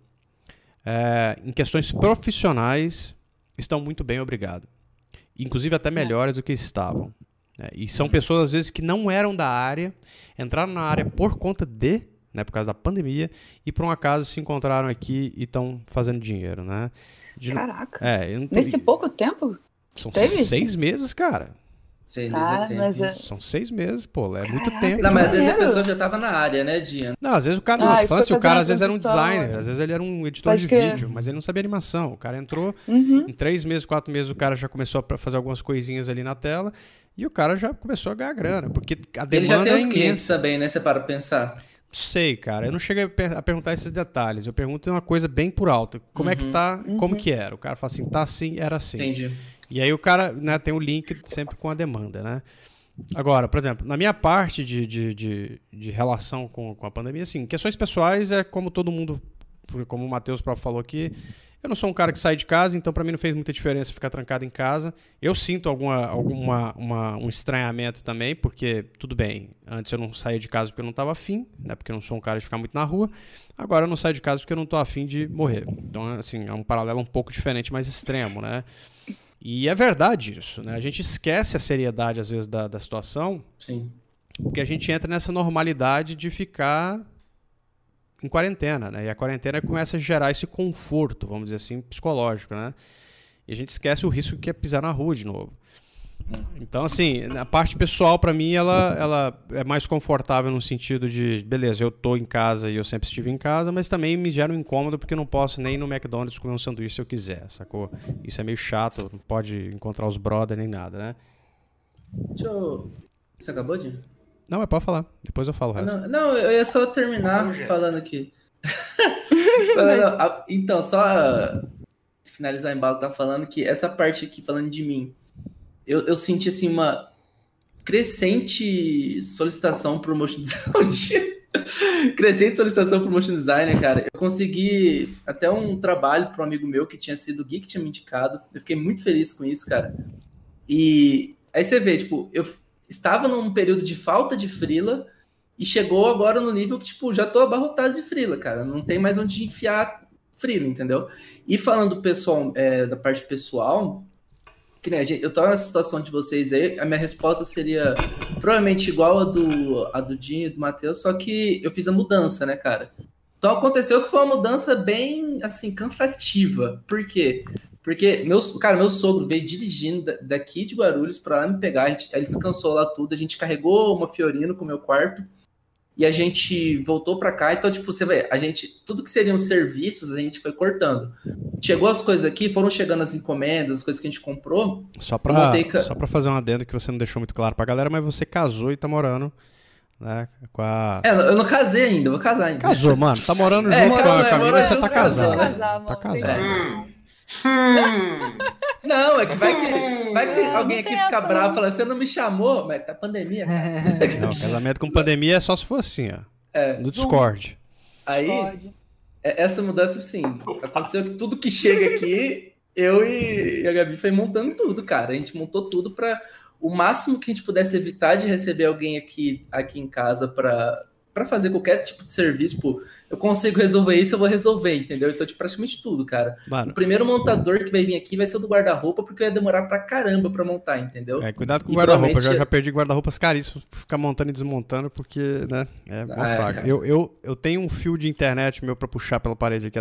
é, em questões profissionais, estão muito bem, obrigado. Inclusive até melhores do que estavam. Né? E são pessoas, às vezes, que não eram da área, entraram na área por conta de, né, por causa da pandemia, e por um acaso se encontraram aqui e estão fazendo dinheiro, né? De- Caraca. é, tô- Nesse pouco tempo? São teve isso? seis meses, cara. Cara, mas é- São seis meses, pô, é muito Caraca. tempo. Não, mas às vezes a pessoa já tava na área, né, Diana? Não, às vezes o cara, Ah, assim, o cara fazer às vezes era um designer, às vezes ele era um editor Pode de crer. vídeo, mas ele não sabia animação. O cara entrou, Uhum. em três meses, quatro meses, o cara já começou a fazer algumas coisinhas ali na tela e o cara já começou a ganhar grana, porque a Ele já demanda tem é os clientes também, né? Você para pra pensar. Não sei, cara, eu não cheguei a per- a perguntar esses detalhes, eu pergunto uma coisa bem por alto. Como é que Uhum. tá, como que era? O cara fala assim, tá assim, era assim. Entendi. E aí o cara né, tem o link sempre com a demanda, né? Agora, por exemplo, na minha parte de, de, de, de relação com, com a pandemia, assim, questões pessoais é como todo mundo, como o Matheus próprio falou aqui, eu não sou um cara que sai de casa, então para mim não fez muita diferença ficar trancado em casa. Eu sinto alguma, alguma uma, um estranhamento também, porque tudo bem, antes eu não saía de casa porque eu não estava afim, né, porque eu não sou um cara de ficar muito na rua. Agora eu não saio de casa porque eu não estou afim de morrer. Então, assim, é um paralelo um pouco diferente, mais extremo, né? E é verdade isso, né? A gente esquece a seriedade, às vezes, da, da situação, Sim. porque a gente entra nessa normalidade de ficar em quarentena, né? E a quarentena começa a gerar esse conforto, vamos dizer assim, psicológico, né? E a gente esquece o risco que é pisar na rua de novo. Então, assim, na parte pessoal, para mim, ela, ela é mais confortável no sentido de, beleza, eu tô em casa e eu sempre estive em casa, mas também me gera um incômodo porque eu não posso nem ir no McDonald's comer um sanduíche se eu quiser, sacou? Isso é meio chato, não pode encontrar os brother nem nada, né? Deixa eu. Você acabou de? Não, mas pode falar, depois eu falo o resto. Não, não, eu ia só terminar falando aqui. Falando, a- então, só finalizar o embalo, tá falando que essa parte aqui, falando de mim, eu, eu senti assim uma crescente solicitação pro motion design. crescente solicitação pro motion designer, cara. Eu consegui até um trabalho para um amigo meu que tinha sido o que tinha me indicado. Eu fiquei muito feliz com isso, cara. E aí você vê, tipo, eu estava num período de falta de frila e chegou agora no nível que, tipo, já tô abarrotado de frila, cara. Não tem mais onde enfiar frila, entendeu? E falando pessoal, é, da parte pessoal, que né, gente, eu tô nessa situação de vocês aí, a minha resposta seria provavelmente igual a do, a do Dinho e do Matheus, só que eu fiz a mudança, né, cara? Então aconteceu que foi uma mudança bem, assim, cansativa. Por quê? Porque, meu, cara, meu sogro veio dirigindo da- daqui de Guarulhos pra lá me pegar, a gente, ele descansou lá tudo, a gente carregou uma Fiorino com o meu quarto, e a gente voltou pra cá. Então, tipo, você vê, a gente, tudo que seriam serviços, a gente foi cortando. Chegou as coisas aqui, foram chegando as encomendas, as coisas que a gente comprou. Só montei ca- só pra fazer uma adenda que você não deixou muito claro pra galera, mas você casou e tá morando, né, com a... É, eu não casei ainda, eu vou casar ainda. Casou, mano, tá morando É, junto com a é, Camila, você tá casou, casado. né? Casar, Tá mano, casado. Hum. Hum. Não, é que vai que, vai que se alguém não aqui fica essa, bravo e fala, você não me chamou, mas tá pandemia, cara. Não, casamento com pandemia é só se for assim, ó, É, no Discord. aí, é- essa mudança, assim, aconteceu que tudo que chega aqui, eu e a Gabi foi montando tudo, cara. A gente montou tudo pra o máximo que a gente pudesse evitar de receber alguém aqui, aqui em casa pra, pra fazer qualquer tipo de serviço. Tipo, eu consigo resolver isso, eu vou resolver, entendeu? Então, de praticamente tudo, cara. O Mano, primeiro montador que vai vir aqui vai ser o do guarda-roupa, porque eu ia demorar pra caramba pra montar, entendeu? é, cuidado com o guarda-roupa, eu já, provavelmente- já perdi guarda-roupas caríssimos pra ficar montando e desmontando, porque, né, é uma Ah, é, saga. cara. Eu, eu, eu tenho um fio de internet meu pra puxar pela parede aqui,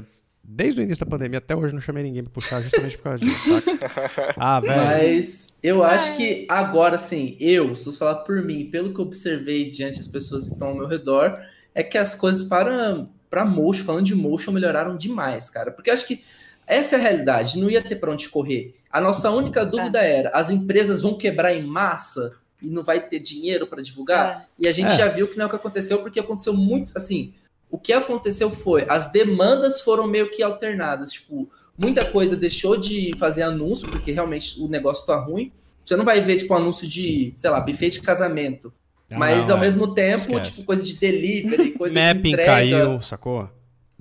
desde o início da pandemia até hoje não chamei ninguém pra puxar, justamente por causa disso, saca? Ah, velho. Mas eu acho que agora, assim, eu, se eu falar por mim, pelo que eu observei diante das pessoas que estão ao meu redor, é que as coisas para, para motion, falando de motion, melhoraram demais, cara. Porque eu acho que essa é a realidade, não ia ter pra onde correr. A nossa única dúvida era: as empresas vão quebrar em massa e não vai ter dinheiro para divulgar? E a gente É. já viu que não é o que aconteceu, porque aconteceu muito, assim, o que aconteceu foi, as demandas foram meio que alternadas, tipo, muita coisa deixou de fazer anúncio, porque realmente o negócio tá ruim. Você não vai ver, tipo, anúncio de, sei lá, buffet de casamento. Ah, mas não, ao é. mesmo tempo, Esquece. tipo, coisa de delivery, coisa de Mapping entrega. caiu, sacou?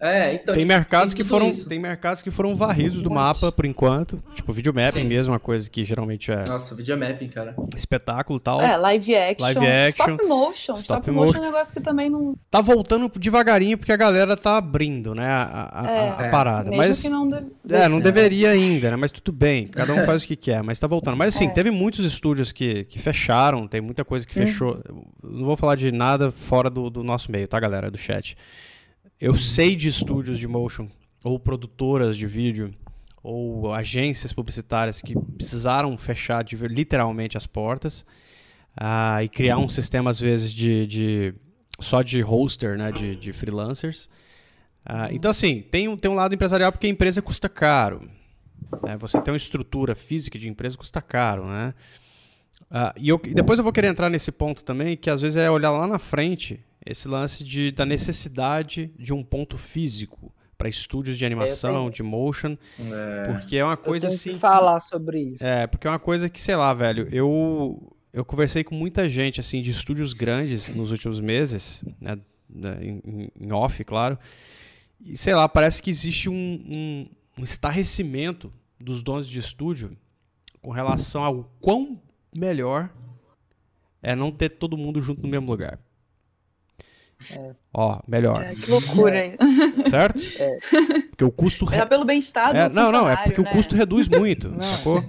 É, então, tem tipo, mercados tem que foram isso. tem mercados que foram varridos do mapa por enquanto tipo videomapping Sim. mesmo uma coisa que geralmente é Nossa, videomapping, cara. espetáculo e tal É, live action. Live action, Stop motion. stop Stop, motion. motion é um negócio que também não. tá voltando devagarinho porque a galera tá abrindo né a, a- É. a- a parada Mesmo mas que não deve. é não deveria ainda né mas tudo bem cada um faz o que quer mas tá voltando mas assim É. teve muitos estúdios que, que fecharam tem muita coisa que fechou Eu não vou falar de nada fora do, do nosso meio tá galera do chat eu sei de estúdios de motion ou produtoras de vídeo ou agências publicitárias que precisaram fechar de, literalmente as portas ah, e criar um sistema às vezes de, de- só de hoster, né, de, de freelancers. Ah, então assim tem, um- tem um lado empresarial porque a empresa custa caro. né? Você ter uma estrutura física de empresa custa caro, né? Ah, e, eu- e depois eu vou querer entrar nesse ponto também, que às vezes é olhar lá na frente esse lance de, da necessidade de um ponto físico para estúdios de animação, tenho- de motion, É. porque é uma Eu coisa tenho assim. que que- falar sobre isso. é, porque é uma coisa que, sei lá, velho, eu eu conversei com muita gente, assim, de estúdios grandes nos últimos meses, né, né, em, em off, claro. E sei lá, parece que existe um, um, um estarrecimento dos donos de estúdio com relação ao quão melhor é não ter todo mundo junto no mesmo lugar. Ó, melhor, É, que loucura, hein? certo? Porque o custo. re- É pelo bem-estar do É, não, não, é porque né? o custo reduz muito, Não. sacou?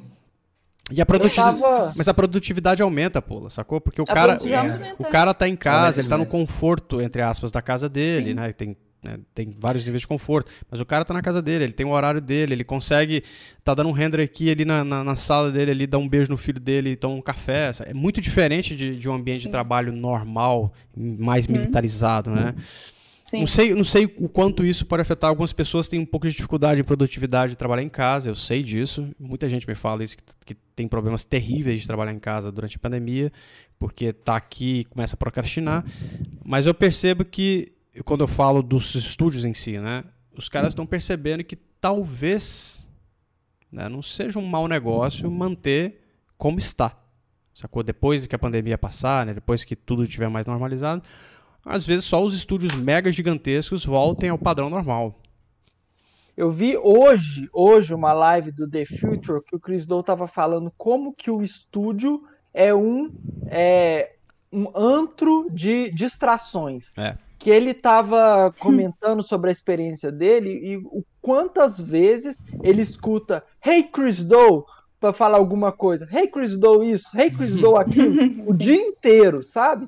E a produtividade. tava. Mas a produtividade aumenta, pô, sacou? Porque o A cara. é. O cara tá em casa, ele tá no conforto, entre aspas, da casa dele, Sim. né? Tem, né, tem vários níveis de conforto. Mas o cara tá na casa dele, ele tem o horário dele, ele consegue. Tá dando um render aqui ali na, na, na sala dele, ali, dá um beijo no filho dele, toma um café. É muito diferente de, de um ambiente de Sim. trabalho normal, mais Uhum. militarizado, né? Sim. Não sei, não sei o quanto isso pode afetar. Algumas pessoas têm um pouco de dificuldade em produtividade de trabalhar em casa, eu sei disso. Muita gente me fala isso, que, que tem problemas terríveis de trabalhar em casa durante a pandemia, porque tá aqui e começa a procrastinar. Mas eu percebo que, quando eu falo dos estúdios em si, né, os caras estão percebendo que talvez né, não seja um mau negócio manter como está. Sacou? Depois que a pandemia passar, né, depois que tudo estiver mais normalizado, às vezes só os estúdios mega gigantescos voltem ao padrão normal. Eu vi hoje, hoje uma live do The Future que o Chris Dow tava falando como que o estúdio é um é, um antro de distrações. É. Que ele tava comentando sobre a experiência dele e o quantas vezes ele escuta Hey Chris Dow para falar alguma coisa. Hey Chris Dow isso, Hey Chris Dow aquilo, o dia inteiro, sabe?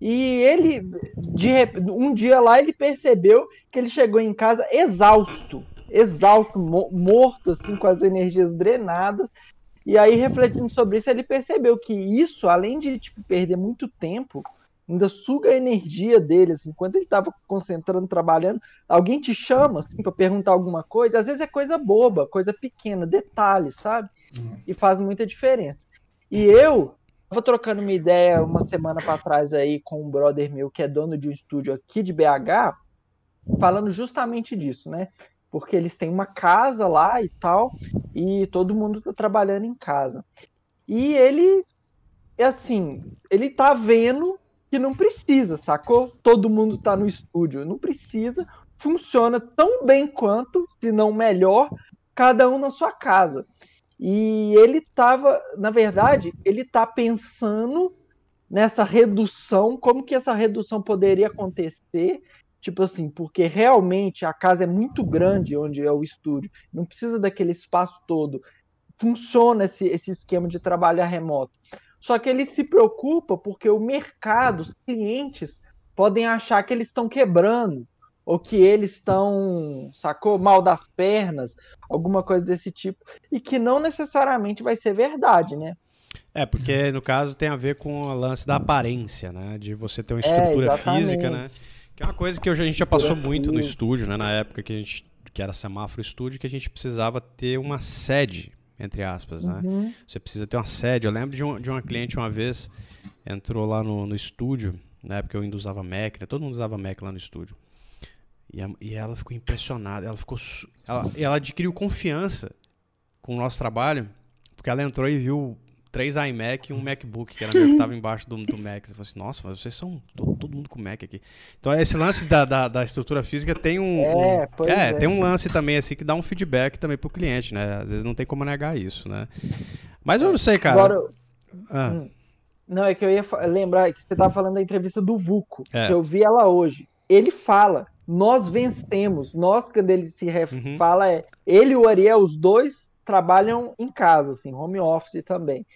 E ele, de um dia lá, ele percebeu que ele chegou em casa exausto, exausto, mo- morto, assim, com as energias drenadas. E aí, refletindo sobre isso, ele percebeu que isso, além de tipo, perder muito tempo, ainda suga a energia dele, assim, enquanto ele estava concentrando, trabalhando, alguém te chama, assim, para perguntar alguma coisa, às vezes é coisa boba, coisa pequena, detalhe, sabe? E faz muita diferença. E eu Tava trocando uma ideia uma semana para trás aí com um brother meu que é dono de um estúdio aqui de BH, falando justamente disso, né? Porque eles têm uma casa lá e tal, e todo mundo tá trabalhando em casa. E ele, é assim, ele tá vendo que não precisa, sacou? Todo mundo tá no estúdio, não precisa, funciona tão bem quanto, se não melhor, cada um na sua casa. E ele estava, na verdade, ele está pensando nessa redução, como que essa redução poderia acontecer, tipo assim, porque realmente a casa é muito grande onde é o estúdio, não precisa daquele espaço todo. Funciona esse, esse esquema de trabalhar remoto. Só que ele se preocupa porque o mercado, os clientes, podem achar que eles estão quebrando, ou que eles estão, sacou, mal das pernas, alguma coisa desse tipo, e que não necessariamente vai ser verdade, né? É, porque no caso tem a ver com o lance da aparência, né? De você ter uma estrutura exatamente. física, né? Que é uma coisa que a gente já passou muito no estúdio, né? Na época que a gente que era semáforo estúdio, que a gente precisava ter uma sede, entre aspas, né? Uhum. Você precisa ter uma sede. Eu lembro de, um, de uma cliente uma vez, entrou lá no, no estúdio, na época eu ainda usava Mac, né? Todo mundo usava Mac lá no estúdio. E, a- e ela ficou impressionada, ela ficou. Ela, ela adquiriu confiança com o nosso trabalho, porque ela entrou e viu três iMac e um MacBook, que era meu que estava embaixo do, do Mac. Você falou assim, nossa, mas vocês são todo, todo mundo com Mac aqui. Então esse lance da, da, da estrutura física tem um. É, um- é, é. tem um lance também assim que dá um feedback também pro cliente, né? Às vezes não tem como negar isso, né? Mas eu não sei, cara. Agora, Ah, hum, não, é que eu ia lembrar que você estava falando da entrevista do Vuco, É. que eu vi ela hoje. Ele fala, nós vencemos. Nós, quando ele se Uhum. fala, é ele e o Ariel, os dois trabalham em casa, assim, home office também.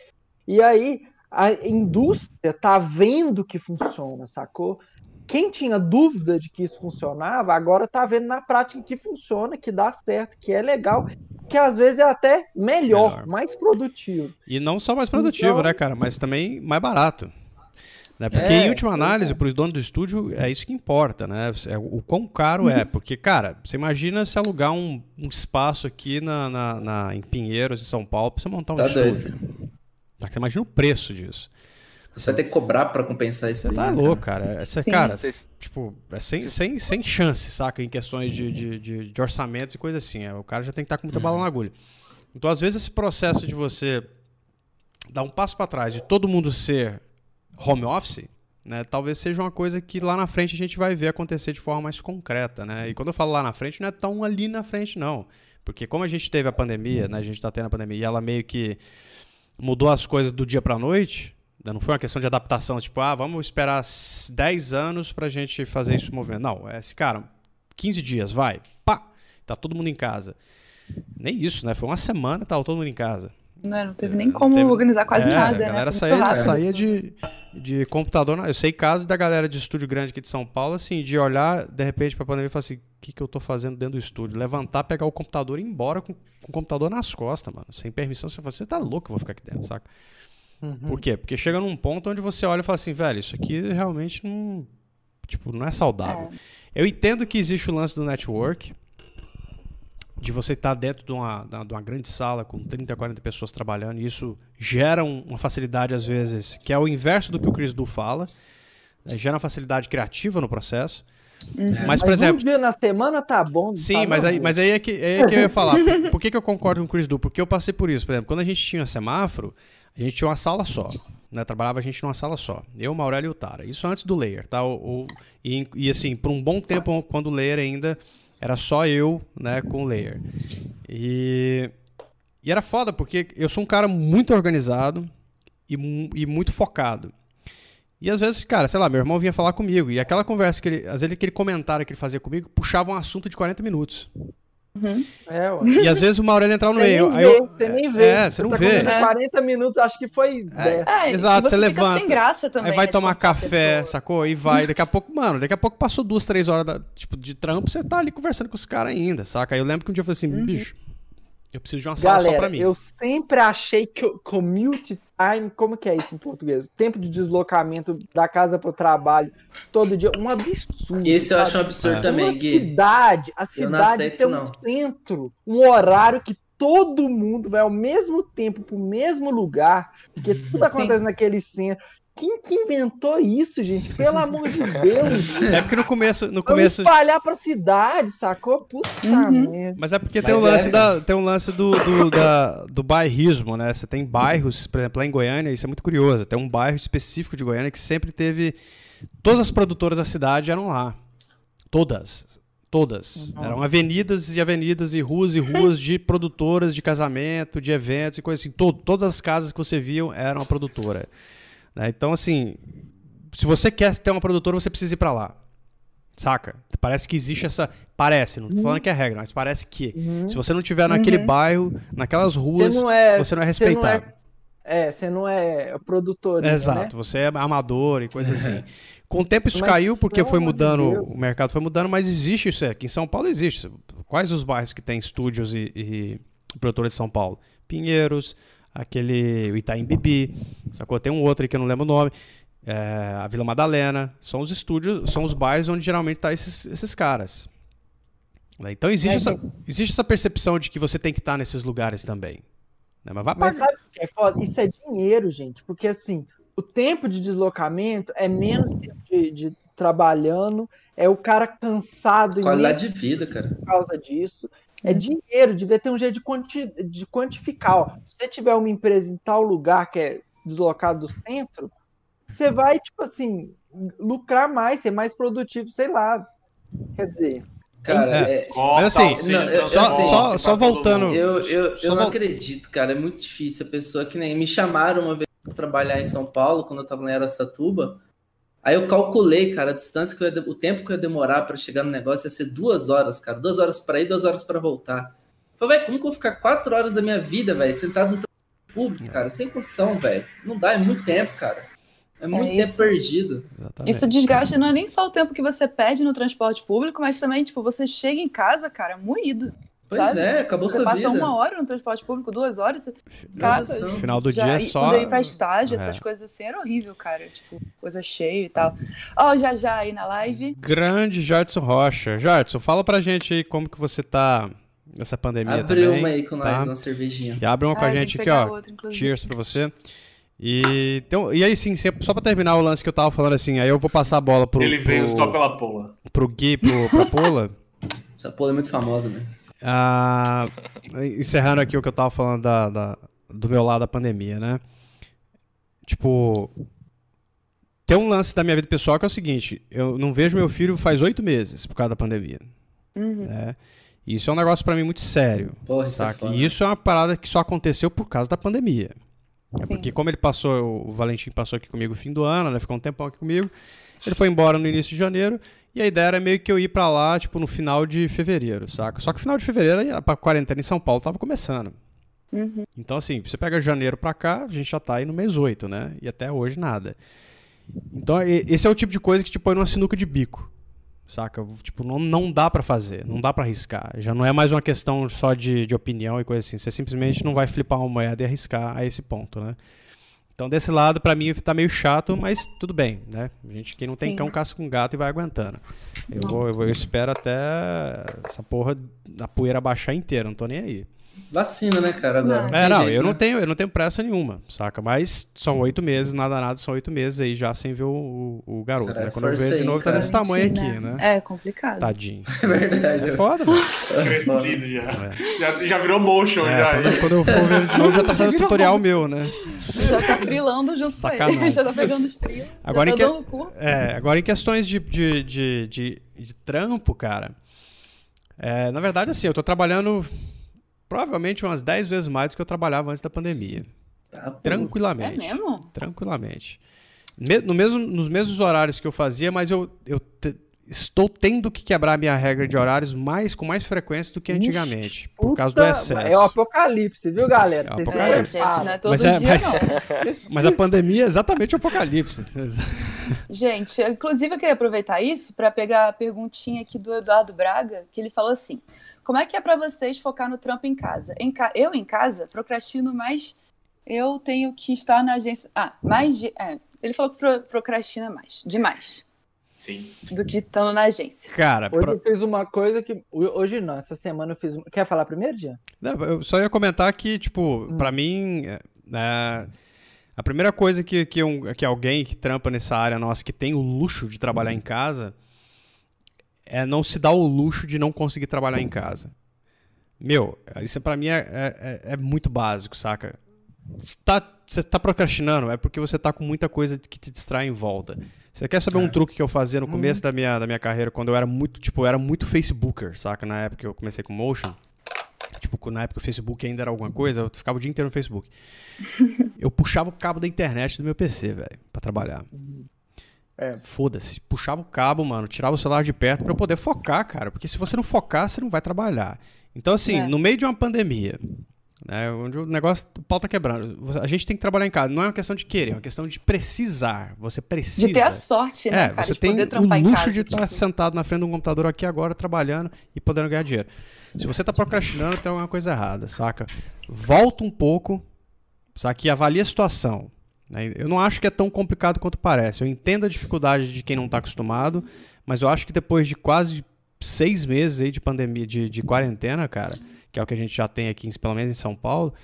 E aí, a indústria tá vendo que funciona, sacou? Quem tinha dúvida de que isso funcionava, agora tá vendo na prática que funciona, que dá certo, que é legal, que às vezes é até melhor, Melhor. mais produtivo. E não só mais produtivo, Então- né, cara? Mas também mais barato. Né? Porque, É, em última análise, é. para os donos do estúdio, é isso que importa, né? É o quão caro é. Porque, cara, você imagina se alugar um, um espaço aqui na, na- na- em Pinheiros, em São Paulo, pra você montar um Tá estúdio. doido. Tá? Você imagina o preço disso. Você vai ter que cobrar pra compensar isso aí. tá né, louco, cara. Essa, Sim. cara, Vocês- tipo, é sem, sem, sem chance, saca? Em questões de, de, de, de orçamentos e coisa assim. É, O cara já tem que estar com muita bala na agulha. Então, às vezes, esse processo de você dar um passo para trás e todo mundo ser home office, né, talvez seja uma coisa que lá na frente a gente vai ver acontecer de forma mais concreta, né? E quando eu falo lá na frente, não é tão ali na frente, não. Porque como a gente teve a pandemia, né, a gente está tendo a pandemia, e ela meio que mudou as coisas do dia para a noite, né, não foi uma questão de adaptação, tipo, ah, vamos esperar 10 anos para a gente fazer isso movimento. Não, é esse cara, 15 dias, vai, pá, tá todo mundo em casa. Nem isso, né? Foi uma semana, tava todo mundo em casa. Não, não teve nem como teve... organizar quase é, nada, a galera né? saía, saía de, de computador. Eu sei casos da galera de estúdio grande aqui de São Paulo, assim, de olhar de repente pra pandemia e falar assim: o que, que eu tô fazendo dentro do estúdio? Levantar, pegar o computador e ir embora com, com o computador nas costas, mano. Sem permissão. Você fala, você tá louco, eu vou ficar aqui dentro, saca? Uhum. Por quê? Porque chega num ponto onde você olha e fala assim, velho, isso aqui realmente não. Tipo, não é saudável. É. Eu entendo que existe o lance do network de você estar dentro de uma, de uma grande sala com 30, 40 pessoas trabalhando, e isso gera um, uma facilidade, às vezes, que é o inverso do que o Chris Du fala, né? gera uma facilidade criativa no processo. Uhum. Mas, mas, por exemplo. Um dia na semana tá bom. Sim, tá mas, aí, mas aí é que, é que eu ia falar. Por, por que, que eu concordo com o Chris Du? Porque eu passei por isso. Por exemplo, quando a gente tinha semáforo, a gente tinha uma sala só. Né? Trabalhava a gente numa sala só. Eu, Maurélio e o Tara. Isso antes do Layer, tá? O, o e, e, assim, por um bom tempo, quando o Layer ainda era só eu, né, com o layer. E, e era foda, porque eu sou um cara muito organizado e, e muito focado. E às vezes, cara, sei lá, meu irmão vinha falar comigo. E aquela conversa que ele. Às vezes aquele comentário que ele fazia comigo puxava um assunto de 40 minutos. Uhum. É, e às vezes o Maurélio entrava no meio. Vê, eu, você nem vê. É, você não tá vê. 40 minutos, acho que foi 10. É, Exato, você, você levanta. sem graça também. Aí vai né, tomar café, pessoa. sacou? E vai. Daqui a pouco, mano, daqui a pouco passou duas, três horas da, tipo, de trampo, você tá ali conversando com os caras ainda, saca? Aí eu lembro que um dia eu falei assim, Uhum. bicho, eu preciso de uma sala Galera, só pra mim. eu sempre achei que o commute time, como que é isso em português? Tempo de deslocamento da casa pro trabalho, todo dia, um absurdo. Esse eu sabe? acho um absurdo É. também, Uma Gui. cidade, a cidade aceito tem um não. centro, um horário que todo mundo vai ao mesmo tempo pro mesmo lugar, porque tudo acontece naquele centro. Quem que inventou isso, gente? Pelo amor de Deus. É porque no começo, no Vamos começo, espalhar pra cidade, sacou? Puta Uhum. merda. mas é porque Mas tem um é, lance cara. da, tem um lance do do, da- do bairrismo, né? Você tem bairros, por exemplo, lá em Goiânia, isso é muito curioso. Tem um bairro específico de Goiânia que sempre teve todas as produtoras da cidade eram lá. Todas. Todas. Eram avenidas e avenidas e ruas e ruas de produtoras de casamento, de eventos e coisas assim. Todo, todas as casas que você viu eram uma produtora. Né? Então, assim, se você quer ter uma produtora, você precisa ir pra lá. Saca? Parece que existe essa. Parece, não tô falando que é regra, mas parece que. Uhum. Se você não tiver naquele bairro, naquelas ruas, Você não é, você não é você não é- respeitado. É, você não é produtor. né? Exato, você é amador e coisa assim. Com o tempo isso Mas, caiu porque foi mudando, Deus. o mercado foi mudando, mas existe isso aqui. Em São Paulo existe. Quais os bairros que tem estúdios e, e produtores de São Paulo? Pinheiros, aquele o Itaim Bibi, sacou? Tem um outro aí que eu não lembro o nome. é, a Vila Madalena. São os estúdios, são os bairros onde geralmente tá esses, esses caras. Né? Então existe, É, essa, existe essa percepção de que você tem que estar nesses lugares também. né? Mas vai Mas pagar. sabe o que é foda? Isso é dinheiro, gente. Porque assim, o tempo de deslocamento é menos tempo de, de trabalhando, é o cara cansado Qualidade de vida, cara. por causa disso. É dinheiro, devia ter um jeito de, quanti- de quantificar. Ó. Se você tiver uma empresa em tal lugar que é deslocado do centro, você vai, tipo assim, lucrar mais, ser mais produtivo, sei lá. Quer dizer, Cara, É. é- Mas assim, não, eu- eu. Só- pra só todo voltando- eu, eu, Só eu não vol- acredito, cara. É muito difícil. A pessoa que nem. Me chamaram uma vez pra trabalhar em São Paulo, quando eu tava em Aracatuba. Aí eu calculei, cara, a distância que eu ia, de- o tempo que eu ia demorar pra chegar no negócio ia ser duas horas, cara. Duas horas pra ir, duas horas pra voltar. Eu Falei, velho, como que eu vou ficar quatro horas da minha vida, velho, sentado no transporte público, cara? Sem condição, velho. Não dá, é muito tempo, cara. É muito tempo isso. perdido. Exatamente. Isso desgasta não é nem só o tempo que você perde no transporte público, mas também, tipo, você chega em casa, cara, moído. Pois sabe? é, acabou você sua passa vida. uma hora no transporte público, duas horas, você... Cara, final do já, dia é e só. ia pra estágio, É. essas coisas assim, era horrível, cara. Tipo, coisa cheia e tal. Ó, já já aí na live. Grande Jadson Rocha. Jadson, fala pra gente aí como que você tá nessa pandemia Abre também. uma aí com nós, tá? uma cervejinha. E abre uma com a Ai, tem gente que aqui, ó. outra. Cheers pra você. E, então, e aí, sim, só pra terminar o lance que eu tava falando assim, aí eu vou passar a bola pro, Ele veio pro, só pela pola. pro Gui pro, pra Pola. Essa porra é muito famosa, né? Ah, encerrando aqui o que eu tava falando da, da- do meu lado da pandemia, né? tipo, tem um lance da minha vida pessoal que é o seguinte: eu não vejo meu filho faz oito meses por causa da pandemia. Uhum. Né? Isso é um negócio pra mim muito sério. Porra, isso é Saca? E isso é uma parada que só aconteceu por causa da pandemia. É porque como ele passou, o Valentim passou aqui comigo no fim do ano, né? Ficou um tempão aqui comigo. Ele foi embora no início de janeiro. E a ideia era meio que eu ir pra lá, tipo, no final de fevereiro, saca? Só que o final de fevereiro, a quarentena em São Paulo tava começando. Uhum. Então, assim, você pega janeiro pra cá, a gente já tá aí no mês 8, né? E até hoje nada. Então, esse é o tipo de coisa que te põe numa sinuca de bico. Saca? Tipo, não, não dá pra fazer, não dá pra arriscar. Já não é mais uma questão só de, de opinião e coisa assim. Você simplesmente não vai flipar uma moeda e arriscar a esse ponto, né? Então, desse lado, pra mim, tá meio chato, mas tudo bem, né? A gente, quem não tem Sim. cão, caça com gato e vai aguentando. Eu, vou, eu, vou- eu espero até essa porra, a poeira baixar inteira, não tô nem aí. Vacina, né, cara, agora. Não. É, não, jeito, eu não né? tenho, eu não tenho pressa nenhuma, saca? Mas são oito meses, nada nada, são oito meses aí já sem ver o, o, o garoto, Caralho, né? Quando eu ver ele de novo, tá cara. desse tamanho Mentira, aqui, né? É complicado. Tadinho. É verdade. É foda, já. É. já. Já virou motion, É, já. quando, quando eu for ver ele de novo, já tá fazendo tutorial meu, né? Já tá frilando junto com Sacanagem. ele. Já tá pegando os frios. Agora, em tá que-. É, agora em questões de, de, de, de, de trampo, cara, é, na verdade, assim, eu tô trabalhando provavelmente umas 10 vezes mais do que eu trabalhava antes da pandemia. Tá, pô. É Tranquilamente. mesmo? Tranquilamente. Me- no mesmo, nos mesmos horários que eu fazia, mas eu, eu te- estou tendo que quebrar a minha regra de horários mais com mais frequência do que antigamente. por causa do excesso. É o apocalipse, viu, galera? É o Vocês É, apocalipse. gente, não é todo Mas é- dia, mas- não. Mas a pandemia é exatamente o apocalipse. Gente, inclusive eu queria aproveitar isso para pegar a perguntinha aqui do Eduardo Braga, que ele falou assim: Como é que é para vocês focar no trampo em casa? Em ca- Eu em casa procrastino mais. Eu tenho que estar na agência. Ah, mais de. É, ele falou que pro- procrastina mais, demais, Sim. do que estando na agência. Cara, Hoje pra- eu fiz uma coisa que. Hoje não, essa semana eu fiz. Quer falar primeiro, Jean? Não, eu só ia comentar que, tipo, pra mim, é, é, a primeira coisa que, que, um- que alguém que trampa nessa área nossa, que tem o luxo de trabalhar em casa, é não se dar o luxo de não conseguir trabalhar em casa. Meu, isso pra mim é, é, é- é muito básico, saca? Você tá, você tá procrastinando, é porque você tá com muita coisa que te distrai em volta. Você quer saber um truque que eu fazia no começo da, minha, da minha carreira, quando eu era muito, tipo, eu era muito Facebooker, saca? Na época que eu comecei com Motion. Tipo, na época o Facebook ainda era alguma coisa, eu ficava o dia inteiro no Facebook. Eu puxava o cabo da internet do meu PC, velho, pra trabalhar. É. Foda-se. Puxava o cabo, mano, tirava o celular de perto pra eu poder focar, cara. Porque se você não focar, você não vai trabalhar. Então, assim, É. no meio de uma pandemia, né, onde o negócio, o pau tá quebrando, a gente tem que trabalhar em casa. Não é uma questão de querer, é uma questão de precisar. Você precisa. De ter a sorte, né, É, cara, você de tem o luxo casa. de estar tipo, sentado na frente de um computador aqui agora, trabalhando e podendo ganhar dinheiro. Se você tá procrastinando, tem alguma coisa errada, saca? Volta um pouco, saca? E avalia a situação. Né? Eu não acho que é tão complicado quanto parece. Eu entendo a dificuldade de quem não tá acostumado, mas eu acho que depois de quase seis meses aí de pandemia, de, de quarentena, cara, que é o que a gente já tem aqui, pelo menos em São Paulo,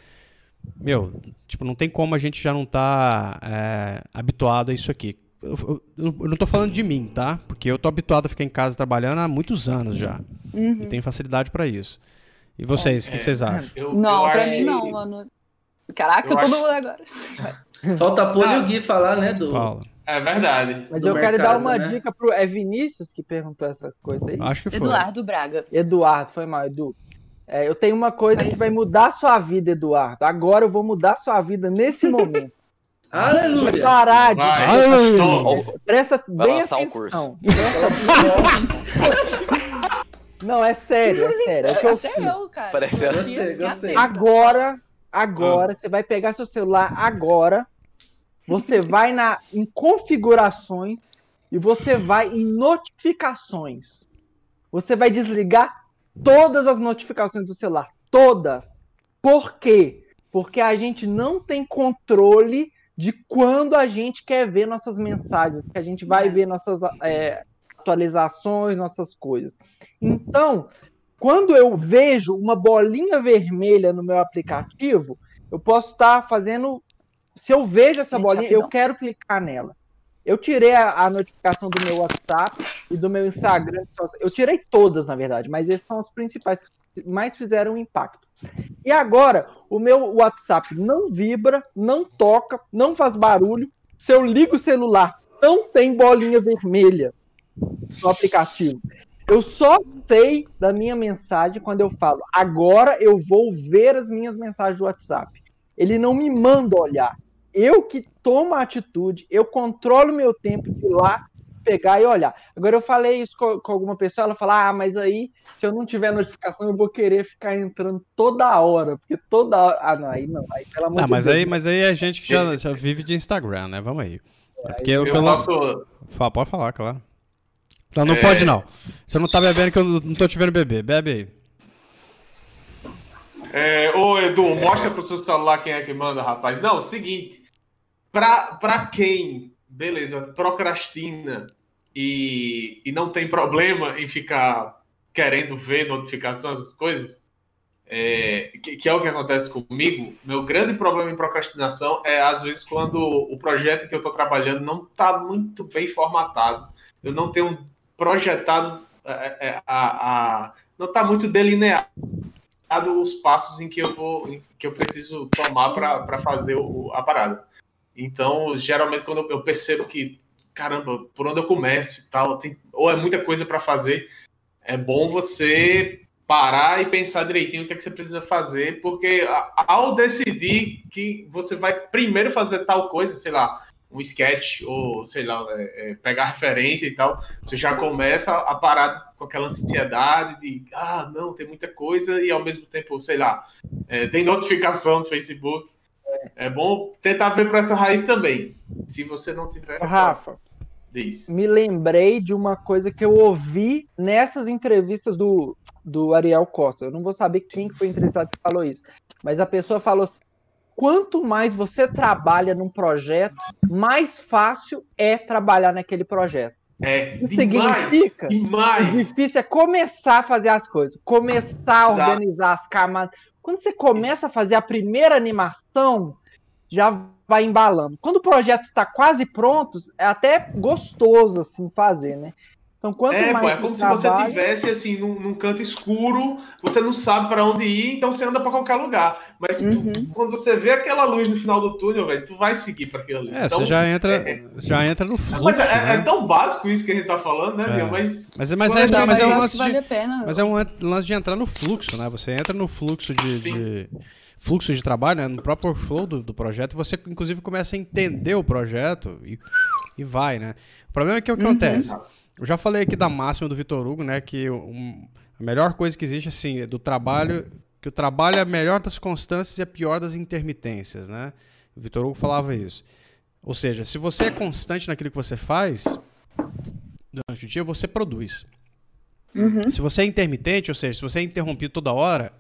meu, tipo, não tem como a gente já não tá é, habituado a isso aqui. Eu, eu- eu não tô falando de mim, tá? Porque eu tô habituado a ficar em casa trabalhando há muitos anos já. Uhum. E tenho facilidade pra isso. E vocês, o que, que vocês acham? Eu- Não, acho mim não, mano. Caraca, Eu todo acho- mundo agora. Falta a Poli e Ah. o Gui falar, né, do... Fala. É verdade. Mas Do eu quero dar mercado, uma né? dica pro. É Vinícius que perguntou essa coisa aí? Acho que foi. Eduardo Braga. Eduardo, foi mal, Edu. É, eu tenho uma coisa que vai mudar a sua vida, Eduardo. Agora eu vou mudar a sua vida nesse momento. Vai Aleluia! parar de. Vai. Ai, Tô. Presta Vai bem lançar um atenção. Nossa. Não, é sério, é sério. É o que eu Até fiz. eu, cara. Parece- Eu Gostei, gostei. Agora, agora, você vai pegar seu celular agora. Você vai na, em configurações e você vai em notificações. Você vai desligar todas as notificações do celular. Todas. Por quê? Porque a gente não tem controle de quando a gente quer ver nossas mensagens, que a gente vai ver nossas é, atualizações, nossas coisas. Então, quando eu vejo uma bolinha vermelha no meu aplicativo, eu posso estar fazendo. Se eu vejo essa Gente, bolinha, rapidão. eu quero clicar nela. Eu tirei a, a, notificação do meu WhatsApp e do meu Instagram. Eu tirei todas, na verdade, mas esses são os principais que mais fizeram impacto. E agora, o meu WhatsApp não vibra, não toca, não faz barulho. Se eu ligo o celular, não tem bolinha vermelha no aplicativo. Eu só sei da minha mensagem quando eu falo, agora eu vou ver as minhas mensagens do WhatsApp. Ele não me manda olhar. Eu que tomo a atitude, eu controlo meu tempo de ir lá, pegar e olhar. Agora eu falei isso com, com alguma pessoa, ela fala: "Ah, mas aí se eu não tiver notificação, eu vou querer ficar entrando toda hora, porque toda hora, ah, não, aí não, aí pelo amor ah, de mas Deus. aí, mas aí é gente que já, já vive de Instagram, né? Vamos aí. É, porque eu, eu posso... Fala, pode falar, claro. Não, não é... pode não. Você não tá bebendo que eu não tô te vendo beber. Bebe aí. É, ô Edu, é. mostra pro seu celular quem é que manda, rapaz. Não, seguinte. Pra, pra quem, beleza, procrastina e, e não tem problema em ficar querendo ver notificações, essas coisas, é, que, que, é o que acontece comigo, meu grande problema em procrastinação é, às vezes, quando o projeto que eu estou trabalhando não está muito bem formatado. Eu não tenho projetado, é, é, a, a, não está muito delineado os passos em que eu vou, que eu preciso tomar para fazer o, a parada. Então, geralmente, quando eu percebo que, caramba, por onde eu começo e tal, tem, ou é muita coisa para fazer, é bom você parar e pensar direitinho o que, é que você precisa fazer, porque ao decidir que você vai primeiro fazer tal coisa, sei lá, um sketch ou sei lá, é, é, pegar referência e tal, você já começa a parar com aquela ansiedade de ah, não, tem muita coisa e ao mesmo tempo, sei lá, é, tem notificação no Facebook. É bom tentar ver por essa raiz também. Se você não tiver. Rafa, Diz. me lembrei de uma coisa que eu ouvi nessas entrevistas do, do Ariel Costa. Eu não vou saber quem foi entrevistado que falou isso, mas a pessoa falou assim: quanto mais você trabalha num projeto, mais fácil é trabalhar naquele projeto. É, Isso demais, significa demais. o difícil é começar a fazer as coisas, começar a organizar as camadas. Quando você começa a fazer a primeira animação, já vai embalando. Quando o projeto está quase pronto, é até gostoso assim fazer, né? Então, quanto é, mais pô, é como se você tivesse assim num, num, canto escuro, você não sabe para onde ir, então você anda para qualquer lugar. Mas uhum. tu, quando você vê aquela luz no final do túnel, velho, tu vai seguir para aquilo ali. É, então, você já entra, é, é, já entra no fluxo. Mas é, né? é, tão básico isso que a gente tá falando, né, é. Mas, mas, mas, é, mas é um lance de, mas é um lance de entrar no fluxo, né? Você entra no fluxo de, de fluxo de trabalho, né? no próprio flow do, do projeto, você inclusive começa a entender o projeto e, e vai, né? O problema é que o que uhum. acontece? Eu já falei aqui da máxima do Vitor Hugo, né? Que um, a melhor coisa que existe, assim, é do trabalho, que o trabalho é a melhor das constâncias e a pior das intermitências, né? O Vitor Hugo falava isso. Ou seja, se você é constante naquilo que você faz, durante o dia, você produz. Uhum. Se você é intermitente, ou seja, se você é interrompido toda hora,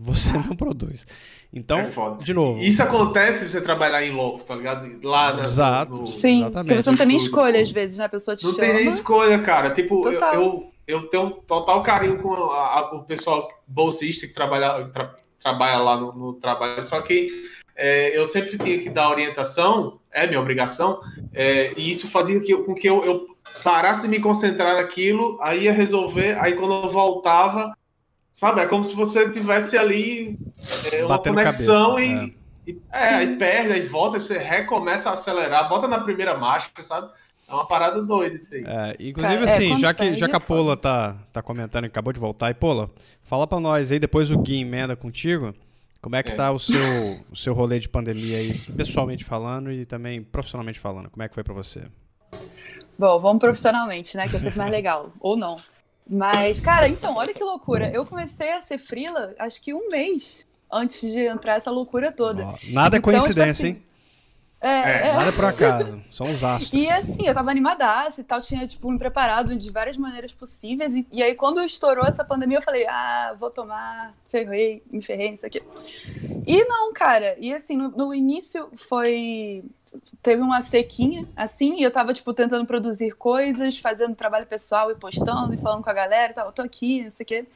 você não produz. Então, é de novo. Isso acontece se você trabalhar em loco, tá ligado? Lá na, Exato. No, Sim, exatamente. porque você não tem nem escolha, às vezes, né? A pessoa te não chama. Não tem nem escolha, cara. Tipo, eu, eu, eu, tenho um total carinho com a, a, o pessoal bolsista que trabalha, tra, trabalha lá no, no, trabalho, só que é, eu sempre tinha que dar orientação, é minha obrigação, é, e isso fazia que, com que eu, eu parasse de me concentrar naquilo, aí ia resolver, aí quando eu voltava, Sabe? É como se você tivesse ali é, uma Batendo conexão cabeça, e, é. e, é, aí perde, aí volta, você recomeça a acelerar, bota na primeira marcha, sabe? É uma parada doida isso aí. É, inclusive, Cara, assim, já que, já que a Pola tá, tá comentando e acabou de voltar, e Pola, fala pra nós aí, depois o Gui emenda contigo, como é que é. tá o seu, o seu rolê de pandemia aí, pessoalmente falando e também profissionalmente falando? Como é que foi pra você? Bom, vamos profissionalmente, né? Que é sempre mais legal. Ou não. Mas, cara, então, olha que loucura. Eu comecei a ser frila, acho que um mês antes de entrar essa loucura toda. Nada é então, coincidência, tipo assim, hein? É, é. Nada por acaso, são os astros. E assim, eu tava animadaça e tal, tinha, tipo, me preparado de várias maneiras possíveis. E, e aí, quando estourou essa pandemia, eu falei, ah, vou tomar, ferrei, me ferrei, isso aqui. E não, cara, e assim, no, no, início foi. Teve uma sequinha, assim, e eu tava, tipo, tentando produzir coisas, fazendo trabalho pessoal e postando e falando com a galera, tava, tô aqui, não sei o quê.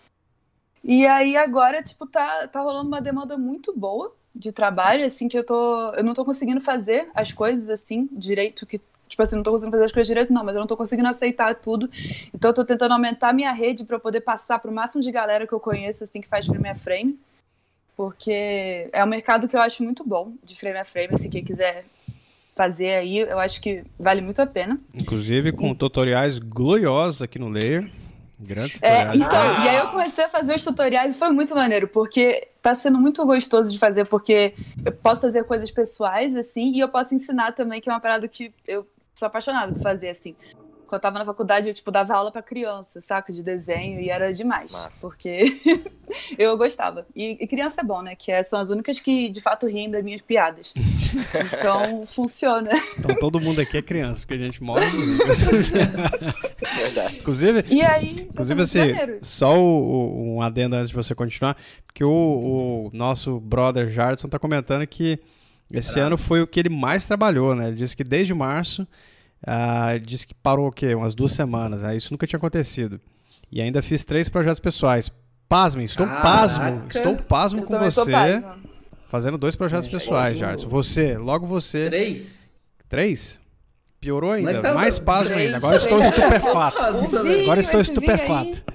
E aí agora, tipo, tá, tá rolando uma demanda muito boa de trabalho, assim, que eu tô. Eu não tô conseguindo fazer as coisas assim, direito que tipo assim, não tô conseguindo fazer as coisas direito, não, mas eu não tô conseguindo aceitar tudo. Então eu tô tentando aumentar minha rede para poder passar pro máximo de galera que eu conheço, assim, que faz frame a frame. Porque é um mercado que eu acho muito bom de frame a frame, se quem quiser fazer aí, eu acho que vale muito a pena. Inclusive com tutoriais gloriosos aqui no Layer. Grandes É, então, Ah. e aí eu comecei a fazer os tutoriais e foi muito maneiro, porque tá sendo muito gostoso de fazer, porque eu posso fazer coisas pessoais, assim, e eu posso ensinar também, que é uma parada que eu sou apaixonada por fazer, assim. Quando eu tava na faculdade, eu, tipo, dava aula pra criança, saca? De desenho, e era demais. Massa. Porque eu gostava. E, e criança é bom, né? Que é- são as únicas que, de fato, riem das minhas piadas. Então, funciona. Então todo mundo aqui é criança, porque a gente mora livros. Verdade. Inclusive, E aí, Inclusive, assim, maneiro. só o, o- um adendo antes de você continuar, porque o, o nosso brother Jardson tá comentando que esse ano foi o que ele mais trabalhou, né? Ele disse que desde março, ah, ele disse que parou o quê? Umas duas semanas, né? Isso nunca tinha acontecido. E ainda fiz três projetos pessoais. Pasmem, estou Caraca! pasmo, estou pasmo Eu com você, pasma. fazendo dois projetos pessoais, Jardson. Você, logo você, Três? três? Piorou ainda, tá- mais pasmo ainda. Agora estou estupefato. Agora estou estupefato.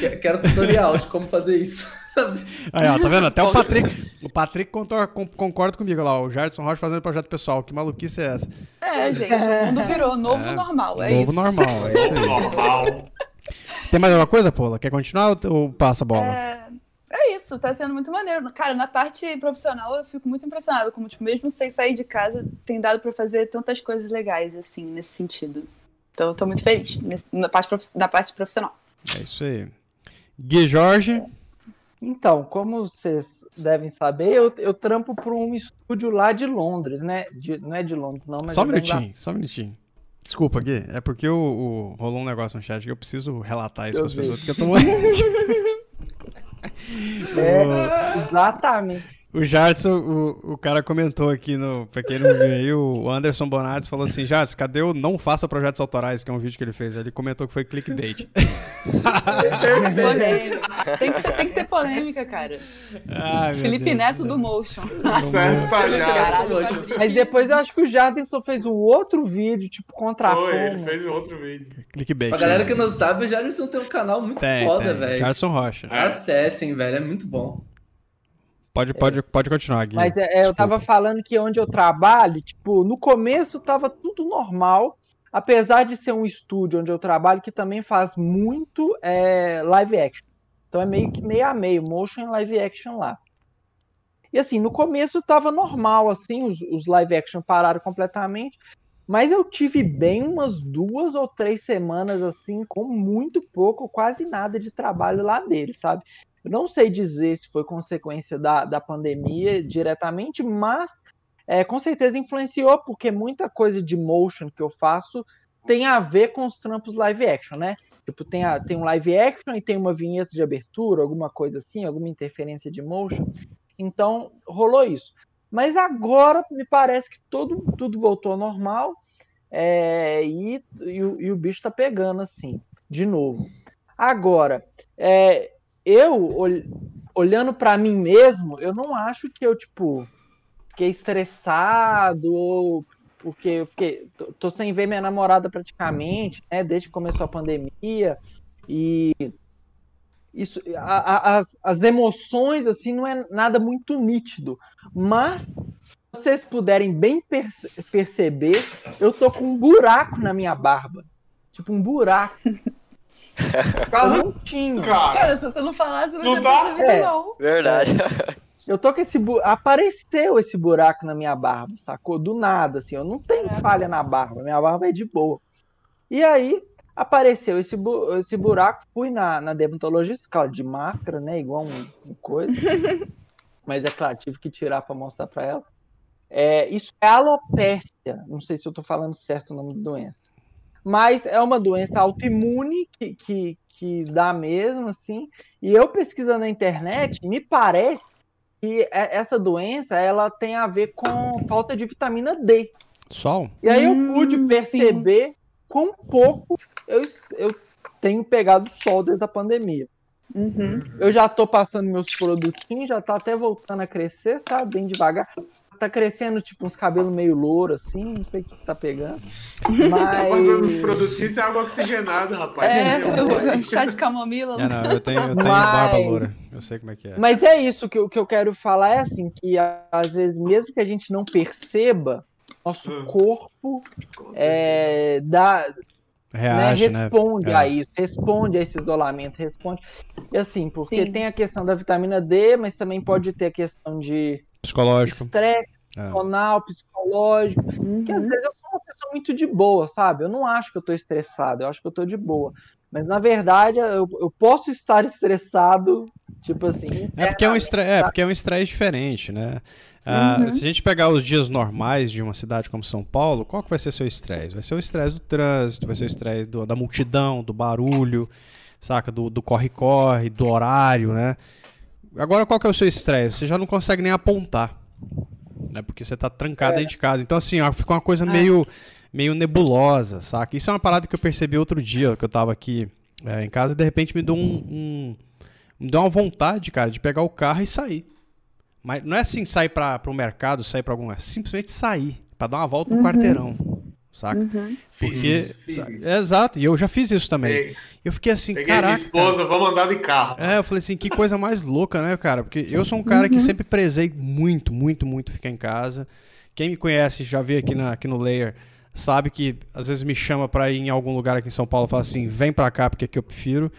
Que- Quero tutorial de como fazer isso. Aí, ó, tá vendo? Até o Patrick. O Patrick contor- con- concorda comigo lá, o Jardson Rocha fazendo projeto pessoal. Que maluquice é essa? É, gente, o mundo virou novo É, normal. É Novo isso. normal, é isso aí. Normal. Tem mais alguma coisa, Paula? Quer continuar ou- ou passa a bola? É, é isso, tá sendo muito maneiro. Cara, na parte profissional eu fico muito impressionada, como, tipo, mesmo sem sair de casa, tem dado pra fazer tantas coisas legais, assim, nesse sentido. Então eu tô muito feliz na parte, na parte profissional. É isso aí. Gui Jorge. Então, como vocês devem saber, eu, eu trampo para um estúdio lá de Londres, né? De- não é de Londres, não, mas Só um minutinho, só um minutinho. Desculpa, Gui. É porque o, o- rolou um negócio no chat que eu preciso relatar isso Eu para as pessoas, porque eu tô morrendo. É, exatamente. O Jardson, o, o cara comentou aqui, no, pra quem não viu aí, o Anderson Bonatti falou assim, Jardson, cadê o Não Faça Projetos Autorais, que é um vídeo que ele fez? Ele comentou que foi clickbait. Polêmica. Tem que, ser- tem que ter polêmica, cara. Ai, Felipe Deus Neto céu. do Motion. Tá. Mas depois eu acho que o Jadson fez um outro vídeo, tipo, contra a Foi, ele fez um outro vídeo. Clickbait. Pra galera que não sabe, o Jardim tem um canal muito tem, foda, tem. velho. Jardson Rocha. É. Acessem, velho, é muito bom. Pode, pode, pode continuar, Gui. Mas é, eu tava falando que onde eu trabalho, tipo, no começo tava tudo normal, apesar de ser um estúdio onde eu trabalho que também faz muito é, live action. Então é meio que meio a meio, motion e live action lá. E assim, no começo tava normal, assim, os, os live action pararam completamente, mas eu tive bem umas duas ou três semanas, assim, com muito pouco, quase nada de trabalho lá dele, sabe? Eu não sei dizer se foi consequência da, da pandemia diretamente, mas é, com certeza influenciou, porque muita coisa de motion que eu faço tem a ver com os trampos live action, né? Tipo, tem, a, tem um live action e tem uma vinheta de abertura, alguma coisa assim, alguma interferência de motion. Então, rolou isso. Mas agora me parece que todo, tudo voltou ao normal é, e, e, e o bicho tá pegando assim, de novo. Agora, é, eu ol- olhando para mim mesmo, eu não acho que eu tipo fiquei estressado ou porque eu fiquei, tô, tô sem ver minha namorada praticamente, né, desde que começou a pandemia. E isso, a- a- as, as emoções assim não é nada muito nítido, mas vocês puderem bem perce- perceber, eu tô com um buraco na minha barba, tipo um buraco. Tá tinha. cara. Cara, se você não falasse, eu não Não ia dá? perceber, É. não. Verdade. Eu tô com esse bu... apareceu esse buraco na minha barba, sacou? Do nada, assim. Eu não tenho Caraca. falha na barba, minha barba é de boa. E aí apareceu esse, bu... esse buraco, fui na, na dermatologista, claro, de máscara, né? Igual um, um coisa. Mas é claro, tive que tirar pra mostrar pra ela. É, isso é alopécia. Não sei se eu tô falando certo o nome da doença. Mas é uma doença autoimune que, que, que dá mesmo, assim. E eu pesquisando na internet, me parece que é- essa doença ela tem a ver com falta de vitamina D. Sol? E aí eu Hum, pude perceber quão pouco eu, eu tenho pegado sol desde a pandemia. Uhum. Eu já tô passando meus produtinhos, já tá até voltando a crescer, sabe? Bem devagar. Tá crescendo tipo uns cabelos meio louro, assim, não sei o que tá pegando. Tá passando os Mas. produtos, isso é água oxigenada, rapaz. É, o chá de camomila. É, não, eu tenho, eu tenho Mas- barba loura. Eu sei como é que é. Mas é isso que, eu- que eu quero falar é assim, que às vezes, mesmo que a gente não perceba, nosso Hum. corpo é, dá, Reage, né, né? responde É. a isso, responde a esse isolamento, responde. E assim, porque Sim. tem a questão da vitamina D, mas também pode ter a questão de Psicológico. estresse É. emocional, psicológico. Que às Uhum. vezes eu sou uma pessoa muito de boa, sabe? Eu não acho que eu tô estressado, eu acho que eu tô de boa. Mas na verdade, eu, eu posso estar estressado, tipo assim. É porque é um estresse, é porque é um estresse diferente, né? Ah, Uhum. Se a gente pegar os dias normais de uma cidade como São Paulo, qual que vai ser seu estresse? Vai ser o estresse do trânsito, vai ser o estresse do- da multidão, do barulho, saca? Do do corre-corre, do horário, né? Agora, qual que é o seu estresse? Você já não consegue nem apontar, né? Porque você tá trancado É. dentro de casa. Então, assim, ó, fica uma coisa meio, meio nebulosa, saca? Isso é uma parada que eu percebi outro dia, que eu tava aqui é, em casa, e de repente me deu um- um me deu uma vontade, cara, de pegar o carro e sair. Mas não é assim sair para o mercado, sair para algum lugar, simplesmente sair, para dar uma volta no quarteirão, saca? Uhum. Porque Fiz, fiz. é, exato, e eu já fiz isso também. Peguei, Eu fiquei assim, peguei minha caraca. esposa, vamos andar de carro. É, eu falei assim, que coisa mais louca, né, cara? Porque eu sou um cara que sempre prezei muito, muito, muito ficar em casa. Quem me conhece, já veio aqui, na, aqui no Layer, sabe que às vezes me chama pra ir em algum lugar aqui em São Paulo e fala assim, vem pra cá porque aqui eu prefiro.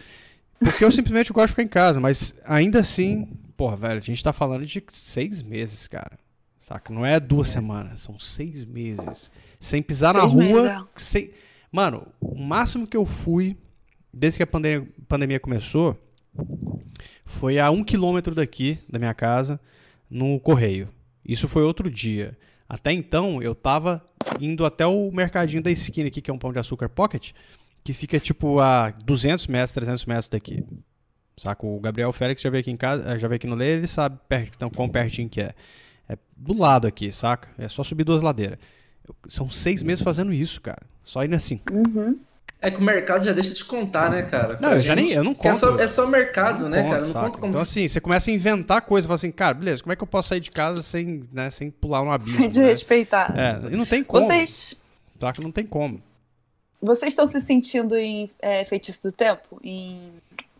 Porque eu simplesmente gosto de ficar em casa, mas ainda assim, porra, velho, a gente tá falando de seis meses, cara. Saca? Não é duas semanas, são seis meses. Sem pisar na Seis meses, rua. é. sem... Mano, o máximo que eu fui, desde que a pandemia, pandemia começou, foi a um quilômetro daqui, da minha casa, no correio. Isso foi outro dia. Até então, eu tava indo até o mercadinho da esquina aqui, que é um pão de açúcar pocket, que fica tipo a 200 metros, 300 metros daqui. Saca? O Gabriel Félix já veio aqui em casa, já veio aqui no Leiro, ele sabe perto, então, quão pertinho que é. É do lado aqui, saca? É só subir duas ladeiras. Eu- São seis meses fazendo isso, cara. Só indo assim. Uhum. É que o mercado já deixa de contar, né, cara? Não, eu já nem- eu não É conto. só, é só mercado, Não né, conta, cara? Não saca? conta como Então, se- assim, você começa a inventar coisas, fala assim, cara, beleza, como é que eu posso sair de casa sem, né, sem pular um abismo? Sem né? desrespeitar. É, e não tem como. Vocês Saca? Não tem como. vocês estão se sentindo em é, Feitiço do Tempo? Em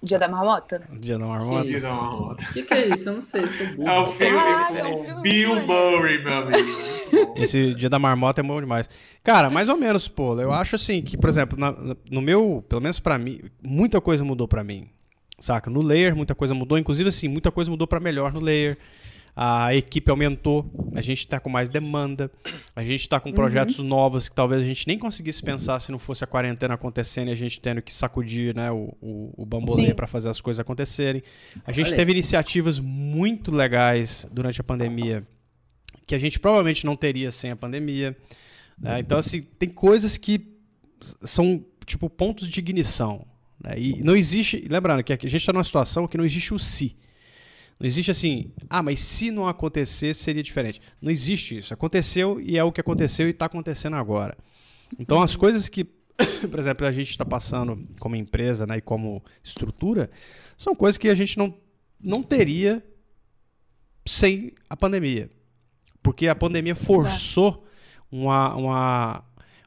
Dia da Marmota? Dia da marmota. Dá uma roda. O que, que é isso? Eu não sei, sou burro. É o é Bill Murray, meu amigo. Esse dia da marmota é bom demais. Cara, mais ou menos, pô. Eu acho assim que, por exemplo, na- na- no meu, pelo menos pra mim, muita coisa mudou pra mim. Saca? No layer, muita coisa mudou. Inclusive, assim, muita coisa mudou pra melhor no layer. A equipe aumentou, a gente tá com mais demanda, a gente tá com projetos novos que talvez a gente nem conseguisse pensar se não fosse a quarentena acontecendo e a gente tendo que sacudir né, o, o, o bambolê para fazer as coisas acontecerem. A gente Olha teve iniciativas muito legais durante a pandemia que a gente provavelmente não teria sem a pandemia. né? Então, assim, tem coisas que são, tipo, pontos de ignição. né? E não existe. Lembrando que a gente está numa situação que não existe o se. Não existe assim, ah, mas se não acontecer, seria diferente. Não existe isso. Aconteceu e é o que aconteceu e está acontecendo agora. Então, as coisas que, por exemplo, a gente está passando como empresa né, e como estrutura, são coisas que a gente não, não teria sem a pandemia. Porque a pandemia forçou uma, uma,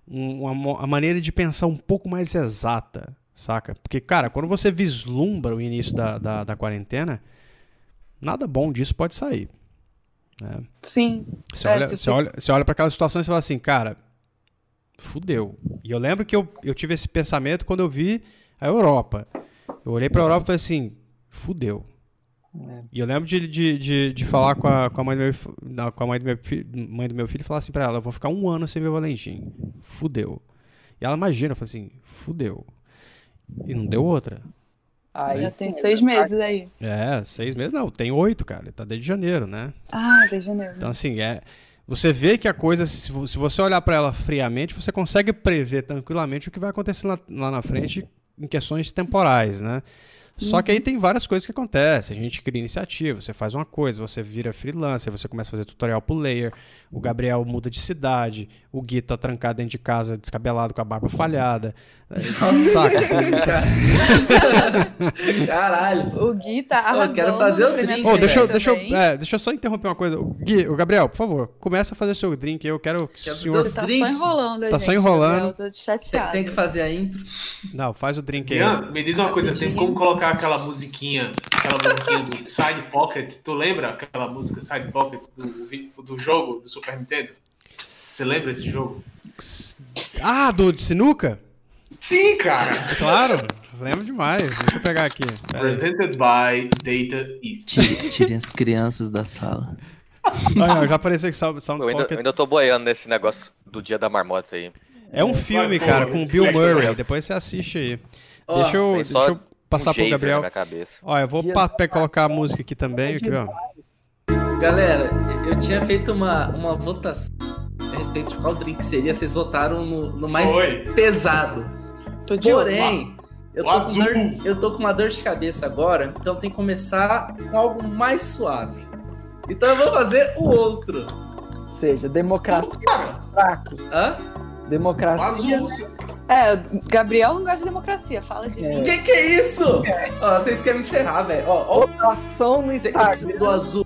um- uma, mo- a maneira de pensar um pouco mais exata, saca? Porque, cara, quando você vislumbra o início da, da, da quarentena, nada bom disso pode sair. né? Sim. Você É, olha, você olha, você olha para aquela situação e você fala assim, cara, fudeu. E eu lembro que eu, eu tive esse pensamento quando eu vi a Europa. Eu olhei pra Europa e falei assim, fudeu. É. E eu lembro de, de, de, de falar com a, com a mãe do meu, com a mãe do meu, mãe do meu filho e falar assim pra ela, eu vou ficar um ano sem ver o Valentim. Fudeu. E ela imagina, eu falei assim, fudeu. E não deu outra. Aí Já tem seis verdade. meses aí. É, seis meses, não, tem oito, cara. Ele tá desde janeiro, né? Ah, desde janeiro. Então, assim, é. Você vê que a coisa, se você olhar para ela friamente, você consegue prever tranquilamente o que vai acontecer lá, lá na frente em questões temporais, né? Só que aí tem várias coisas que acontecem. A gente cria iniciativa, você faz uma coisa, você vira freelancer, você começa a fazer tutorial pro layer, o Gabriel muda de cidade, o Gui tá trancado dentro de casa, descabelado com a barba falhada. Saca? Caralho. O Gui tá eu quero fazer o drink, Ô, deixa, eu, deixa, eu, é, deixa eu só interromper uma coisa. O Gui, o Gabriel, por favor, começa a fazer seu drink. Eu quero que o senhor. Você tá Drink. só enrolando, Tá gente, só enrolando. Gabriel, Tô Tem, chateada. tem que fazer a intro. Não, faz o drink aí. Me diz uma coisa, tem como colocar aquela musiquinha, aquela musiquinha do Side Pocket? Tu lembra aquela música Side Pocket do, do jogo do Super Nintendo? Você lembra esse jogo? Ah, do de sinuca? Sim, cara! Claro, lembro demais. Deixa eu pegar aqui. Pera aí. Presented by Data East. Tire- Tirem as crianças da sala. Olha, já apareceu aqui Sound, Sound Eu ainda, Pocket. eu ainda tô boiando nesse negócio do dia da marmota aí. É um filme, cara, com o Bill Murray. Depois você assiste aí. Ó, deixa eu, deixa só eu passar um pro Gabriel. Ó, eu vou pa- pe- colocar a música aqui também. Aqui, ó. Galera, eu tinha feito uma, uma votação a respeito de qual drink seria. Vocês votaram no, no mais Oi. pesado. Tô de olho. Porém, eu tô, com dor, eu tô com uma dor de cabeça agora, então tem que começar com algo mais suave. Então eu vou fazer o outro. Ou seja, democracia fracos. Hã? Democracia. azul. É, o Gabriel não gosta de democracia, fala de É. O que que é isso? Ó, vocês querem me ferrar, velho. Ó, ó Votação no o precisa do Instagram. azul.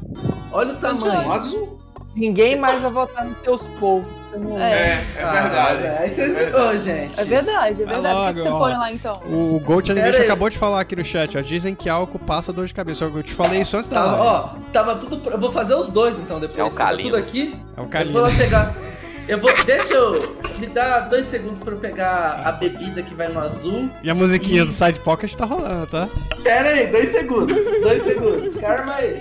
Olha o O tamanho. azul. Ninguém mais vai votar nos seus povos. Você não É. É, é Ah, verdade. Aí vocês. É verdade. Ô, gente. É verdade, é verdade. O que, que logo, você ó. põe lá então? O Gold Animation acabou de falar aqui no chat, ó. Dizem que álcool passa dor de cabeça. Eu te falei isso antes da Tava, live. ó, tava tudo. Eu vou fazer os dois então depois. É Tava calino. tudo aqui. É um Eu calino. vou lá pegar. Eu vou. Deixa eu. Me dá dois segundos pra eu pegar a bebida que vai no azul. E a musiquinha do Side Pocket tá rolando, tá? Pera aí, dois segundos. Dois segundos. Karma aí.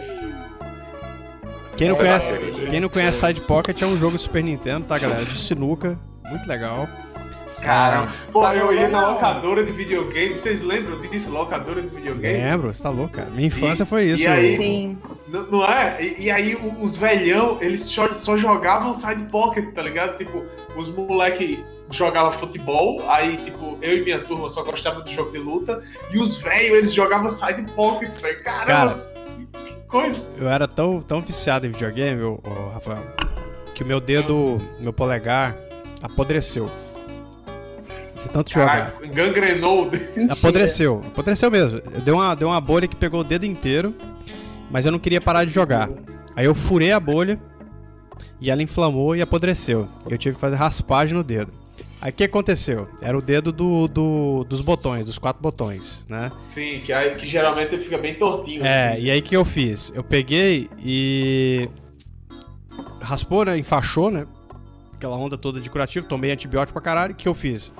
Quem não, É, conhece, cerveja. quem não conhece Side Pocket é um jogo de Super Nintendo, tá, galera? De sinuca. Muito legal. Cara, pô, Tá eu ia na locadora de videogame. Vocês lembram disso? Locadora de videogame? Lembro, você tá louco, cara. Minha infância E- foi isso. e aí- Sim. Não, é? E, e aí os velhão, eles só, só jogavam side pocket, tá ligado? Tipo, os moleque jogavam futebol, aí tipo, eu e minha turma só gostava do jogo de luta, e os velhos, eles jogavam side pocket, velho. Caramba! que coisa! Eu era tão, tão viciado em videogame, ô, ô, Rafael, que o meu dedo, meu polegar, apodreceu. De tanto jogar. Caraca, gangrenou. Mentira. Apodreceu. Apodreceu mesmo. Deu uma, deu uma bolha que pegou o dedo inteiro, mas eu não queria parar de jogar. Aí eu furei a bolha e ela inflamou e apodreceu. Eu tive que fazer raspagem no dedo. Aí o que aconteceu? Era o dedo do, do- dos botões, dos quatro botões, né? Sim, que, aí, que geralmente ele fica bem tortinho. É, assim. e aí o que eu fiz? Eu peguei e. Raspou, né? Enfaixou, né? Aquela onda toda de curativo, tomei antibiótico pra caralho. O que eu fiz?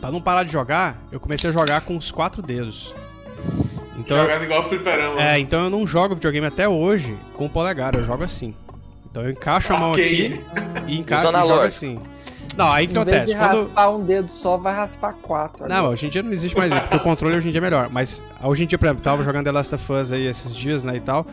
Pra não parar de jogar, eu comecei a jogar com os quatro dedos. Então, Jogando igual fliperama. é, então eu não jogo videogame até hoje com o polegar, eu jogo assim. Então eu encaixo a mão Ok. aqui e encaixo e jogo assim. Não, aí que Em vez acontece? de Quando, raspar um dedo só, vai raspar quatro. não, hoje em dia não existe mais isso, porque o controle hoje em dia é melhor. Mas hoje em dia, por exemplo, tava jogando The Last of Us aí esses dias, né, e tal.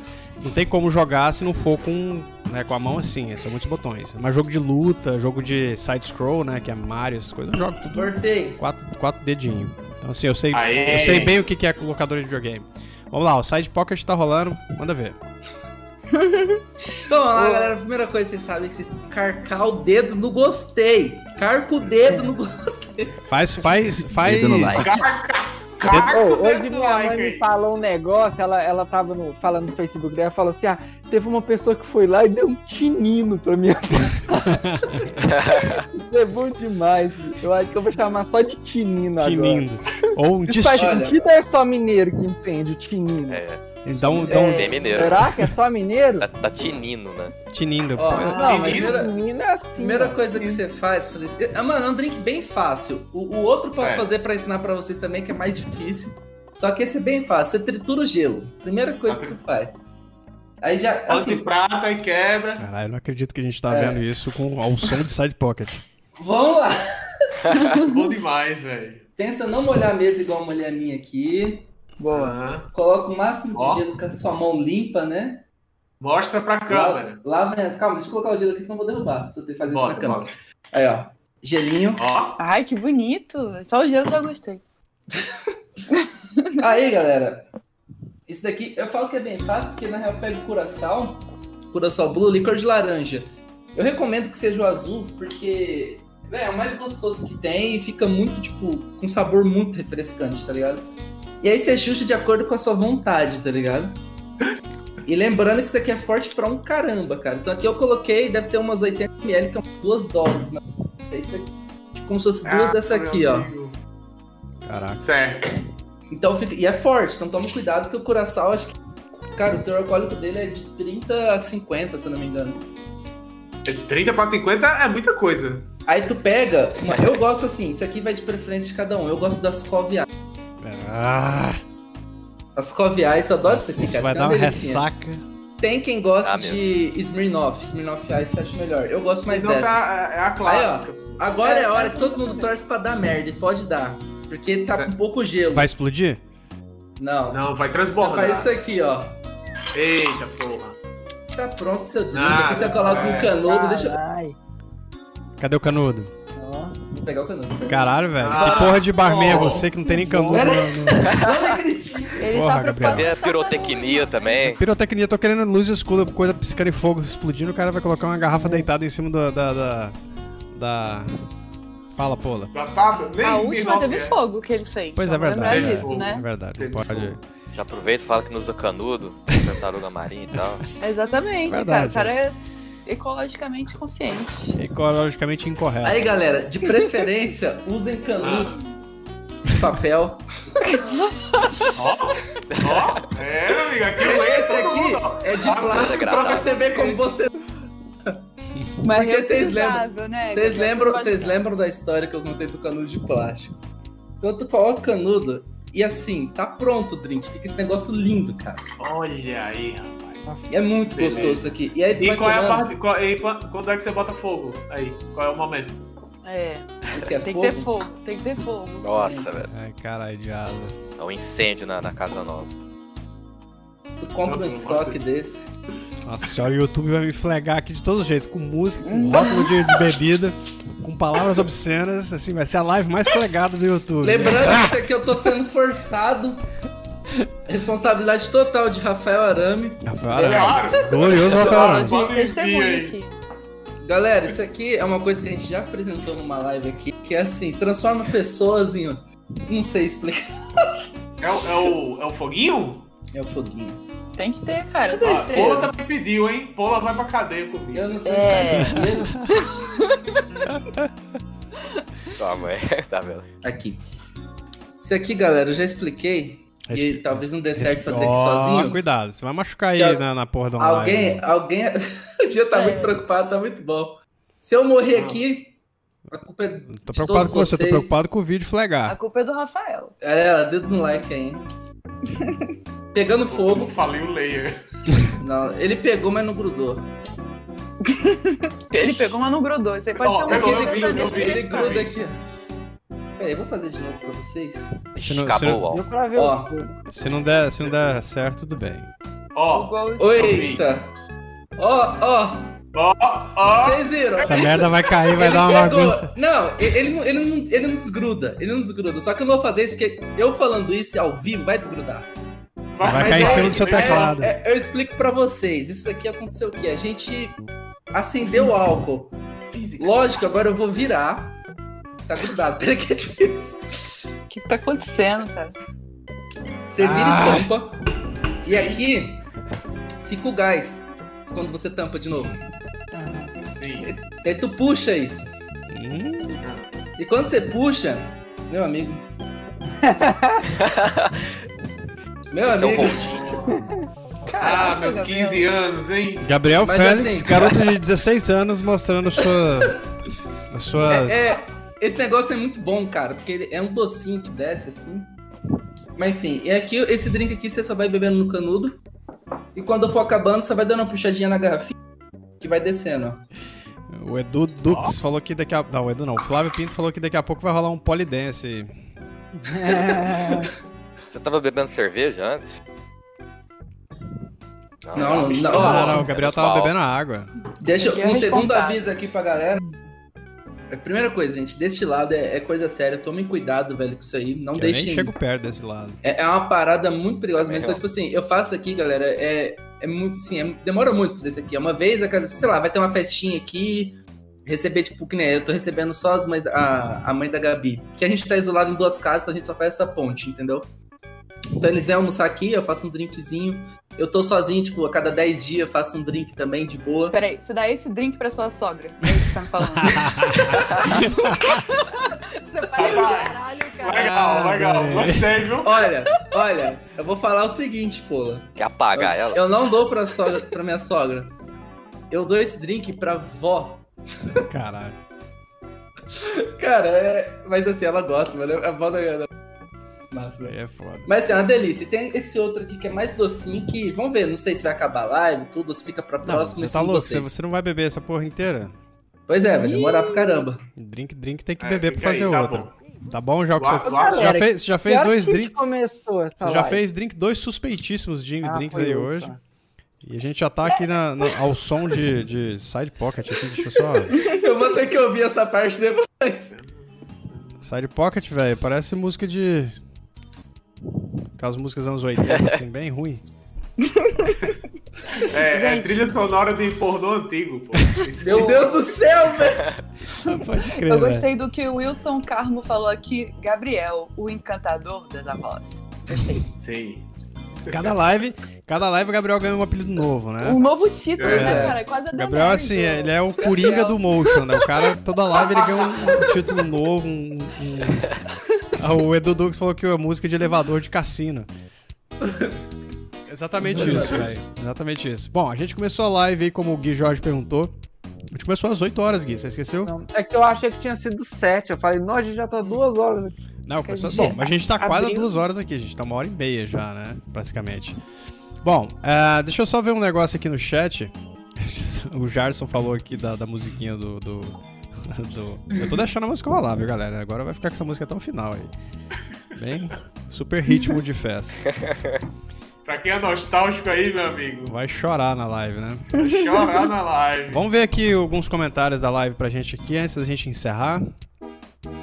Não tem como jogar se não for com, né, com a mão assim, são muitos botões. Mas jogo de luta, jogo de side-scroll, né, que é Mario, essas coisas, eu jogo tudo Cortei. quatro, quatro dedinhos. Então assim, eu sei, Aê. eu sei bem o que que é colocador de videogame. Vamos lá, o Side Pocket tá rolando, manda ver. Então, lá, galera, a primeira coisa que vocês sabem é que vocês carcar o dedo no gostei. Carca o dedo no gostei. Faz, faz, faz... Dedo no like. Caca, Ô, o hoje dedo no minha like mãe me falou um negócio, ela, ela tava no, falando no Facebook dela, falou assim, ah, teve uma pessoa que foi lá e deu um tinino pra minha Isso é bom demais. Eu acho que eu vou chamar só de tinino agora. Tinindo. Ou um Isso faz sentido é só mineiro que entende o tinino? É, Então, então bem mineiro. Será que é só mineiro? Tá, tá tinino, né? tinindo. Ó, Não, mas primeira- é assim. Primeira ó. coisa que você faz pra fazer isso. Ah, mano, é um drink bem fácil. O, o outro eu posso É. fazer pra ensinar pra vocês também, que é mais difícil. Só que esse é bem fácil. Você tritura o gelo. Primeira coisa que tu faz. Aí já. Assim, Antiprata e quebra. Caralho, eu não acredito que a gente tá É. vendo isso com ao som de Side Pocket. vamos lá. Bom demais, velho. Tenta não molhar a mesa igual a minha aqui. Boa. Aham. Coloca o máximo de gelo com a sua mão limpa, né? Mostra pra câmera. Lá, lá vem. Calma, deixa eu colocar o gelo aqui, senão eu vou derrubar. Se eu ter que fazer isso Bota, na câmera. bota. Aí, ó. Gelinho. Ó, Ai, que bonito. Só o gelo eu já gostei. Aí, galera, isso daqui, eu falo que é bem fácil, porque na real eu pego curaçao, curaçao blue, licor de laranja. Eu recomendo que seja o azul, porque véi, é o mais gostoso que tem e fica muito, tipo, com sabor muito refrescante, tá ligado? E aí você chucha de acordo com a sua vontade, tá ligado? E lembrando que isso aqui é forte pra um caramba, cara. Então aqui eu coloquei, deve ter umas 80ml, que é duas doses. Mas isso aqui, tipo, como se fosse duas Ah, dessa aqui, ó. amigo. Caraca. Certo. Então fica. E é forte, então toma cuidado que o curaçao, acho que. Cara, o teor alcoólico dele é de 30 a 50, se eu não me engano. 30 para 50 é muita coisa. Aí tu pega. Uma... Eu gosto assim, isso aqui vai de preferência de cada um. Eu gosto das coviais. Ah, As coviais, eu adoro nossa, isso aqui, cara. vai isso é dar uma delicinha. ressaca. Tem quem gosta Ah, de Smirnoff. Smirnoff Ice eu acho melhor. Eu gosto mais então dessa. tá, é a clássica. Agora é a É, hora tá que todo mundo torce pra dar merda. E pode dar. Porque tá com pouco gelo. Vai explodir? Não. Não, vai Você transbordar. faz isso aqui, ó. Eita porra. Tá pronto seu drink. Aqui você coloca um é. canudo. Deixa eu. Cadê o canudo? Pegar o canudo. Caralho, velho. Ah, que porra de barman é oh. você que não tem nem canudo no... Não acredito. Ele Porra, tá preocupado. Tem a pirotecnia também. Pirotecnia, eu tô querendo luz escura, coisa piscando em fogo, explodindo, o cara vai colocar uma garrafa deitada em cima do- da. da. da. Fala, Pola. Da taça? Nem A última teve é. fogo que ele fez. Pois é verdade. disso, É. É né? verdade, não Teve pode. Já aproveita e fala que não usa canudo, tartaruga marinha e tal. Exatamente, Verdade. cara. O cara é ecologicamente consciente. Ecologicamente incorreto. Aí, galera, de preferência, usem canudo de papel. Ó, é, meu amigo, aqui eu leio Esse aqui mundo, ó. é de Ah, plástico pra você ver como você. Mas Porque vocês reutilizável, né? Vocês lembram, Você vocês lembram da história que eu contei do canudo de plástico? Então tu coloca o canudo e assim, tá pronto o drink. Fica esse negócio lindo, cara. Olha aí, rapaz. E é muito Beleza. gostoso isso aqui. E aí E qual é a tomando. parte. Qual, e quan- quando é que você bota fogo? Aí, qual é o momento? É, que é tem fogo. que ter fogo, tem que ter fogo. Nossa, velho. Ai, caralho de asa. É um incêndio na, na casa nova. Tu compra um estoque desse. Nossa senhora, o YouTube vai me flegar aqui de todos os jeitos, com música, com rótulo de, de bebida, com palavras obscenas, assim, vai ser a live mais flegada do YouTube. Lembrando que isso aqui eu tô sendo forçado. Responsabilidade total de Rafael Arame. Rafael, Claro. glorioso Rafael aqui. Galera, isso aqui é uma coisa que a gente já apresentou numa live aqui, que é assim, transforma pessoas em. Não sei explicar. É, o- é o, é o foguinho? É o foguinho. Tem que ter, cara. Ah. Pola também pediu, hein? Pola vai pra cadeia comigo. Eu não sei É. se tá. Toma, é, tá vendo? Aqui. Isso aqui, galera, eu já expliquei. E talvez não dê certo fazer aqui sozinho. cuidado, você vai machucar aí na, na porra da Alguém, live. alguém. o dia tá É. muito preocupado, tá muito bom. Se eu morrer aqui, a culpa é. Tô de preocupado todos com você, tô vocês. preocupado com o vídeo A flegar. culpa é do Rafael. É, dedo no like aí, hein? Pegando Eu fogo. falei o layer. Não, ele pegou, mas não grudou. Ele pegou, mas não grudou. Você pode Ó, ser um eu eu vi. Ele gruda aqui, ó. Peraí, eu vou fazer de novo pra vocês. Se não, se, Acabou não, o álcool. Deu pra ver Ó. se não der, se não der certo, tudo bem. Ó, Gold. Eita! Ó, ó, ó, ó. vocês viram? Essa merda vai cair, vai Ele dar uma pegou. bagunça. Não, ele, não- ele, não, ele não desgruda. Ele não desgruda. Só que eu não vou fazer isso porque eu falando isso ao vivo vai desgrudar. Vai Mas cair em é- cima do seu é- teclado. é- eu explico pra vocês. Isso aqui aconteceu o quê? A gente acendeu o álcool. Lógico, agora eu vou virar. Tá grudado. Peraí que é difícil. O que tá acontecendo, cara? Você vira Ah. e tampa. E aqui fica o gás. Quando você tampa de novo. E aí tu puxa isso. Hum, E quando você puxa, meu amigo. meu Esse é amigo. Ah, Caraca, meus Gabriel. 15 anos, hein? Gabriel Mas Félix, assim- garoto de 16 anos, mostrando sua, as suas. É, é, esse negócio é muito bom, cara, porque é um docinho que desce assim. Mas enfim, e aqui, esse drink aqui você só vai bebendo no canudo. E quando for acabando, você vai dando uma puxadinha na garrafinha que vai descendo, ó. O Edu Dux falou que daqui a. Não, o Edu não. O Flávio Pinto falou que daqui a pouco vai rolar um polidense aí. Você tava bebendo cerveja antes? Não, não, Ah, ó, não, o Gabriel tava bebendo água. Deixa Aqui é um segundo aviso aqui pra galera. A primeira coisa, gente, destilado é, é coisa séria. Tomem cuidado, velho, com isso aí. Não Eu deixem. nem chego perto desse lado. É, é uma parada muito perigosa mesmo. Real. Então, tipo assim, eu faço aqui, galera, é, é muito, assim, é- demora muito fazer isso aqui. É uma vez, a cada, sei lá, vai ter uma festinha aqui, receber, tipo, que nem eu tô recebendo só as mães, da- a, a mãe da Gabi. Que a gente tá isolado em duas casas, então a gente só faz essa ponte, entendeu? Então eles vêm almoçar aqui, eu faço um drinkzinho. Eu tô sozinho, tipo, a cada 10 dias eu faço um drink também, de boa. Peraí, você dá esse drink pra sua sogra? É isso que você tá me falando. você faz caralho, cara. Legal, legal. Gostei, viu? Olha, olha, eu vou falar o seguinte, pô. Quer apagar ela? Eu não dou pra, sogra, pra minha sogra. Eu dou esse drink pra vó. Caralho. Cara, é... mas assim, ela gosta, mas a vó da. Massa. Aí é foda. Mas assim, é uma delícia. E tem esse outro aqui que é mais docinho que. Vamos ver, não sei se vai acabar a live, tudo, se fica pra Não, próxima. você tá louco, vocês. você, não vai beber essa porra inteira. Pois é, vai demorar pra caramba. Drink, drink tem que É, beber pra fica aí, fazer tá outra. bom. Tá bom, já Guarda- você, guarda- já Galera, fez, você já fez dois drinks. Você já live? fez drink, dois suspeitíssimos Ah, drinks aí outra. hoje. E a gente já tá aqui na, na- ao som de, de side pocket aqui, deixa eu só. Eu vou ter que ouvir essa parte depois. Side pocket, velho, parece música de. Aquelas músicas dos anos 80, assim, bem ruim. É, é Gente. trilha sonora de pornô antigo, pô. Meu Deus do céu, velho! Pode crer. Eu gostei do que o Wilson Carmo falou aqui. Gabriel, o encantador das avós. Gostei. Sei. Cada live, cada live o Gabriel ganha um apelido novo, né? Um novo título, É. né, cara? Quase a Gabriel, assim, o- ele é o Coringa do Motion, né? O cara, toda live, ele ganha um, um título novo, um... um- O Edu Dux falou que a música de elevador de cassino. Exatamente isso, velho. Exatamente isso. Bom, a gente começou a live aí, como o Gui Jorge perguntou. A gente começou às 8 horas, Gui, você esqueceu? Não, é que eu achei que tinha sido sete. Eu falei, não, a gente já tá duas horas aqui. Não, começou... Bom, mas a gente tá quase a abriu. duas horas aqui, a gente tá uma hora e meia já, né? Praticamente. Bom, ah, deixa eu só ver um negócio aqui no chat. O Jarson falou aqui da, da musiquinha do, do, do- Eu tô deixando a música rolar, viu, galera? Agora vai ficar com essa música até o final aí. Bem, super ritmo de festa. Pra quem é nostálgico aí, meu amigo, Vai chorar na live, né? vai chorar na live. Vamos ver aqui alguns comentários da live pra gente aqui antes da gente encerrar.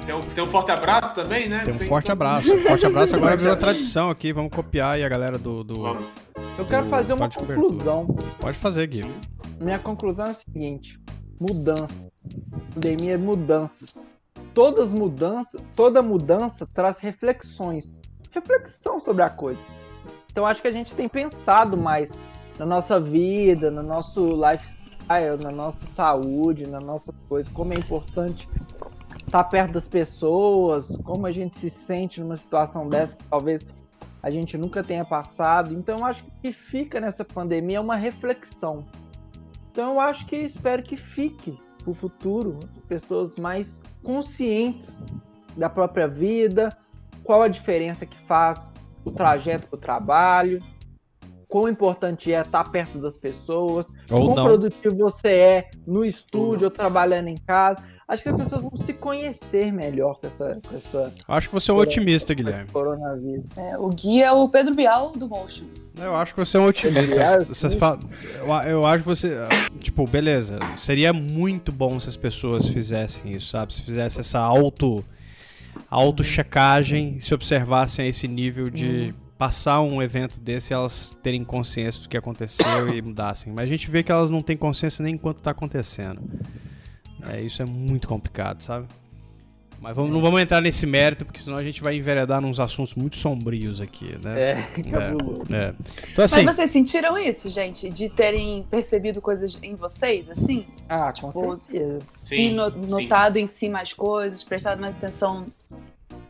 Tem um, tem um forte abraço também, né? Tem um forte abraço. Um forte abraço agora virou tradição aqui. Vamos copiar aí a galera do. do... Eu quero fazer uma de cobertura. conclusão. Pode fazer, Gui. Minha conclusão é a seguinte: mudança. Pandemia é mudanças. Todas mudanças, toda mudança traz reflexões. Reflexão sobre a coisa. Então acho que a gente tem pensado mais na nossa vida, no nosso lifestyle, na nossa saúde, na nossa coisa, como é importante estar perto das pessoas, como a gente se sente numa situação dessa que talvez a gente nunca tenha passado. Então acho que fica nessa pandemia é uma reflexão. Então eu acho que espero que fique o futuro, as pessoas mais conscientes da própria vida, qual a diferença que faz o trajeto para o trabalho, quão importante é estar perto das pessoas, Ou quão não. produtivo você é no estúdio ou trabalhando em casa. Acho que as pessoas vão se conhecer melhor com essa, com essa Acho que você é um otimista, Guilherme. coronavírus. É, o Gui é o Pedro Bial do Motion. Eu acho que você é um otimista. Eu, eu acho que você. Tipo, beleza. Seria muito bom se as pessoas fizessem isso, sabe? Se fizessem essa auto. auto-checagem, se observassem a esse nível de passar um evento desse e elas terem consciência do que aconteceu e mudassem. Mas a gente vê que elas não têm consciência nem enquanto tá acontecendo. É, isso é muito complicado, sabe? Mas vamos- não vamos entrar nesse mérito, porque senão a gente vai enveredar nos assuntos muito sombrios aqui, né? É, cabuloso. É. Então, assim, Mas vocês sentiram isso, gente? De terem percebido coisas em vocês, assim? Ah, com Tipo, certeza. Se Sim, no- sim. notado em si mais coisas, prestado mais atenção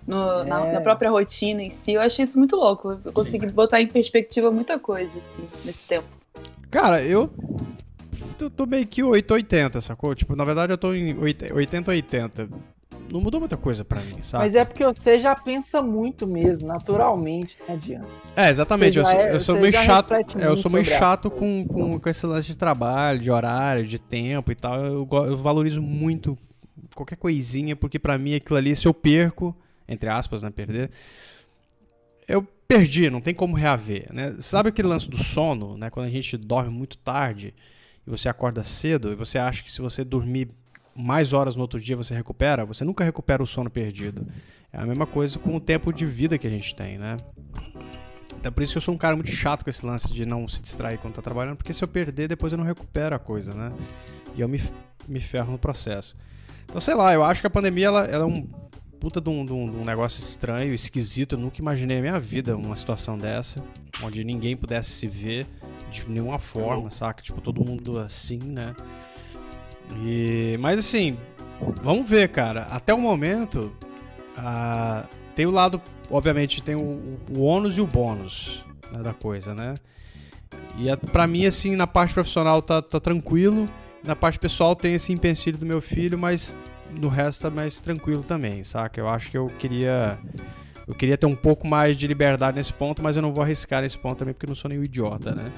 no- na, É. na própria rotina em si. Eu achei isso muito louco. Eu consegui botar em perspectiva muita coisa, assim, nesse tempo. Cara, eu. Eu tô meio que 880, sacou? Tipo, na verdade eu tô em 80-80. Não mudou muita coisa pra mim, sabe? Mas é porque você já pensa muito mesmo, naturalmente, né, Diana? É, exatamente. Eu é- eu sou meio chato. é, eu sou meio chato com, com, com esse lance de trabalho, de horário, de tempo e tal. Eu, eu valorizo muito qualquer coisinha, porque pra mim aquilo ali, se eu perco, entre aspas, né, perder, eu perdi, não tem como reaver, né? Sabe aquele lance do sono, né? Quando a gente dorme muito tarde e você acorda cedo e você acha que se você dormir mais horas no outro dia você recupera, você nunca recupera o sono perdido. É a mesma coisa com o tempo de vida que a gente tem, né? Então por isso que eu sou um cara muito chato com esse lance de não se distrair quando tá trabalhando, porque se eu perder, depois eu não recupero a coisa, né? E eu me, me ferro no processo. Então, sei lá, eu acho que a pandemia ela, ela é um puta de, um, de um, negócio estranho, esquisito. Eu nunca imaginei na minha vida uma situação dessa, onde ninguém pudesse se ver de nenhuma forma, saca? Tipo, todo mundo assim, né? E, mas assim, vamos ver, cara. Até o momento, uh, tem o lado, obviamente, tem o, o ônus e o bônus né, da coisa, né? E para mim, assim, na parte profissional tá, tá tranquilo. Na parte pessoal tem esse empecilho do meu filho, mas no resto tá mais tranquilo também, saca? Eu acho que eu queria. Eu queria ter um pouco mais de liberdade nesse ponto, mas eu não vou arriscar nesse ponto também, porque eu não sou nenhum idiota, né?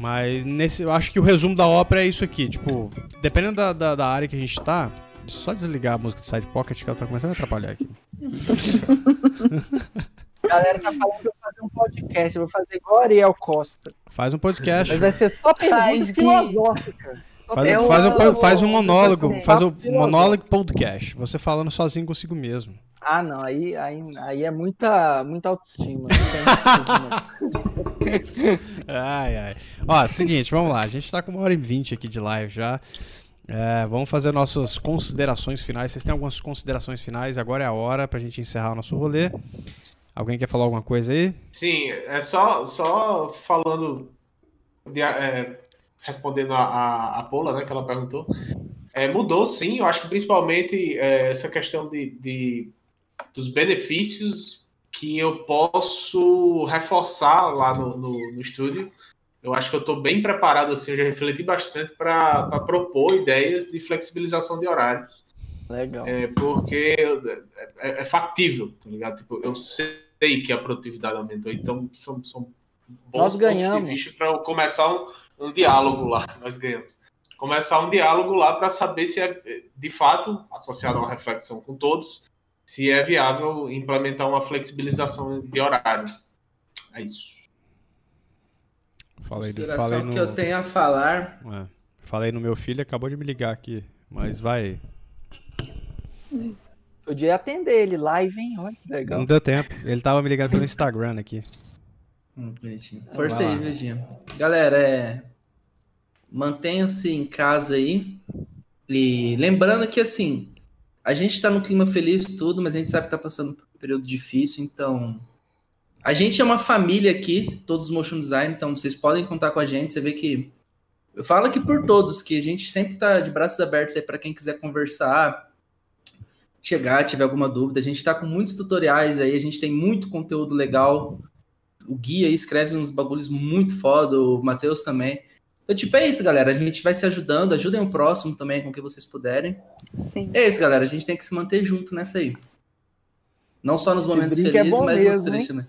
Mas nesse, eu acho que o resumo da ópera é isso aqui. Tipo, dependendo da, da, da área que a gente tá. Deixa eu só desligar a música de Side Pocket que ela tá começando a atrapalhar aqui. A galera tá falando pra eu fazer um podcast. Eu vou fazer igual Ariel Costa. Faz um podcast. Mas vai ser só pergunta filosófica. Faz, faz, um, faz um monólogo, faz um monólogo podcast. Você falando sozinho consigo mesmo. Ah, não, aí, aí, aí é muita, muita autoestima. ai, ai. Ó, seguinte, vamos lá. A gente tá com uma hora e vinte aqui de live já. É, vamos fazer nossas considerações finais. Vocês têm algumas considerações finais? Agora é a hora pra gente encerrar o nosso rolê. Alguém quer falar alguma coisa aí? Sim, é só, só falando, de, é, respondendo a, a, a Paula, né, que ela perguntou. É, mudou sim, eu acho que principalmente é, essa questão de, de, dos benefícios que eu posso reforçar lá no, no, no estúdio. Eu acho que eu estou bem preparado, assim, eu já refleti bastante para propor ideias de flexibilização de horários. Legal. É, porque é, é, factível, tá ligado? Tipo, eu sei que a produtividade aumentou. Então, são, são bons Nós ganhamos. para começar um, um diálogo lá. Nós ganhamos. Começar um diálogo lá para saber se é, de fato, associado a uma reflexão com todos, se é viável implementar uma flexibilização de horário. É isso. Falei, falei no... que eu tenho a falar. É, falei no meu filho, acabou de me ligar aqui. Mas vai. Podia atender ele live, hein? Olha que legal. Não deu tempo. Ele tava me ligando pelo Instagram aqui. Hum, Força aí, Virgínia. Galera, é... mantenham-se em casa aí. E lembrando que, assim, a gente tá no clima feliz tudo, mas a gente sabe que tá passando por um período difícil, então... A gente é uma família aqui, todos motion design, então vocês podem contar com a gente. Você vê que... Eu falo aqui por todos, que a gente sempre tá de braços abertos aí para quem quiser conversar, chegar, tiver alguma dúvida. A gente está com muitos tutoriais aí, a gente tem muito conteúdo legal. O Gui aí escreve uns bagulhos muito foda, o Matheus também. Então, tipo, é isso, galera. A gente vai se ajudando, ajudem o próximo também com o que vocês puderem. Sim. É isso, galera. A gente tem que se manter junto nessa aí. Não só nos momentos é felizes, é mas mesmo, nos tristes, né?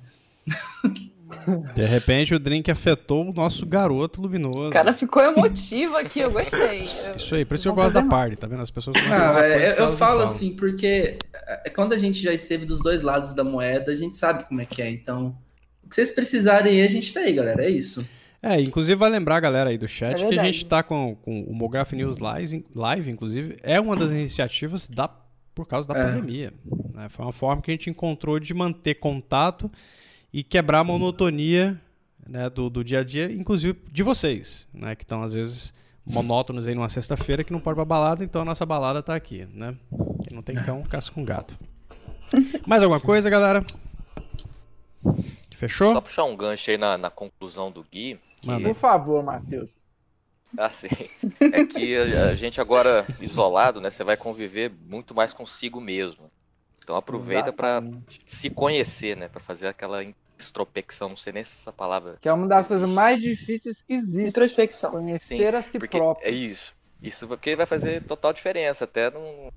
De repente o drink afetou o nosso garoto luminoso. O cara ficou emotivo aqui, eu gostei. Isso aí, por isso que eu gosto da party, tá vendo? As pessoas ah, é, Eu, eu falo assim, porque é, quando a gente já esteve dos dois lados da moeda, a gente sabe como é que é. Então, o que vocês precisarem aí, a gente tá aí, galera. É isso. É, inclusive vai lembrar a galera aí do chat é que a gente tá com, com o Mograph News Live, live, inclusive, é uma das iniciativas da, por causa da é. pandemia. Né? Foi uma forma que a gente encontrou de manter contato e quebrar a monotonia né, do, do dia a dia, inclusive de vocês, né, que estão às vezes monótonos aí numa sexta-feira que não pode ir pra balada, então a nossa balada tá aqui, né? Que não tem cão, caça com gato. Mais alguma coisa, galera? Fechou? Só puxar um gancho aí na, na conclusão do Gui. Que... Por favor, Matheus. Ah, sim. É que a, a, gente agora, isolado, né? Você vai conviver muito mais consigo mesmo. Então aproveita para se conhecer, né? Para fazer aquela introspecção, não sei nem se essa palavra. Que é uma das coisas mais difíceis que existe. Introspecção. Conhecer Sim, a si próprio. É isso. Isso porque vai fazer total diferença, até no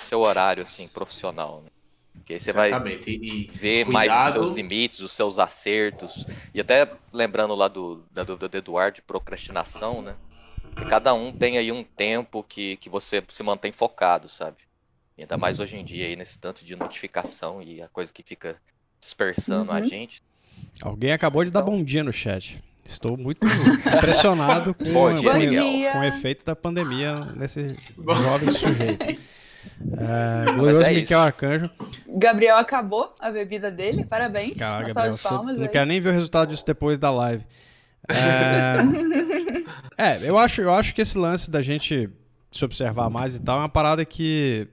seu horário, assim, profissional. Né? Porque aí você Exatamente. vai e ver cuidado. mais os seus limites, os seus acertos. E até lembrando lá do, da dúvida do Eduardo de procrastinação, né? Que cada um tem aí um tempo que, que você se mantém focado, sabe? E ainda mais hoje em dia, aí, nesse tanto de notificação e a coisa que fica dispersando uhum. a gente. Alguém acabou de dar bom dia no chat. Estou muito impressionado com, Bom dia, com- com o efeito da pandemia nesse jovem sujeito. É, glorioso é Miquel Arcanjo. Gabriel acabou a bebida dele, parabéns. Cara, salva Gabriel, palmas não aí. quero nem ver o resultado disso depois da live. É, é, eu, acho, eu acho que esse lance da gente se observar mais e tal é uma parada que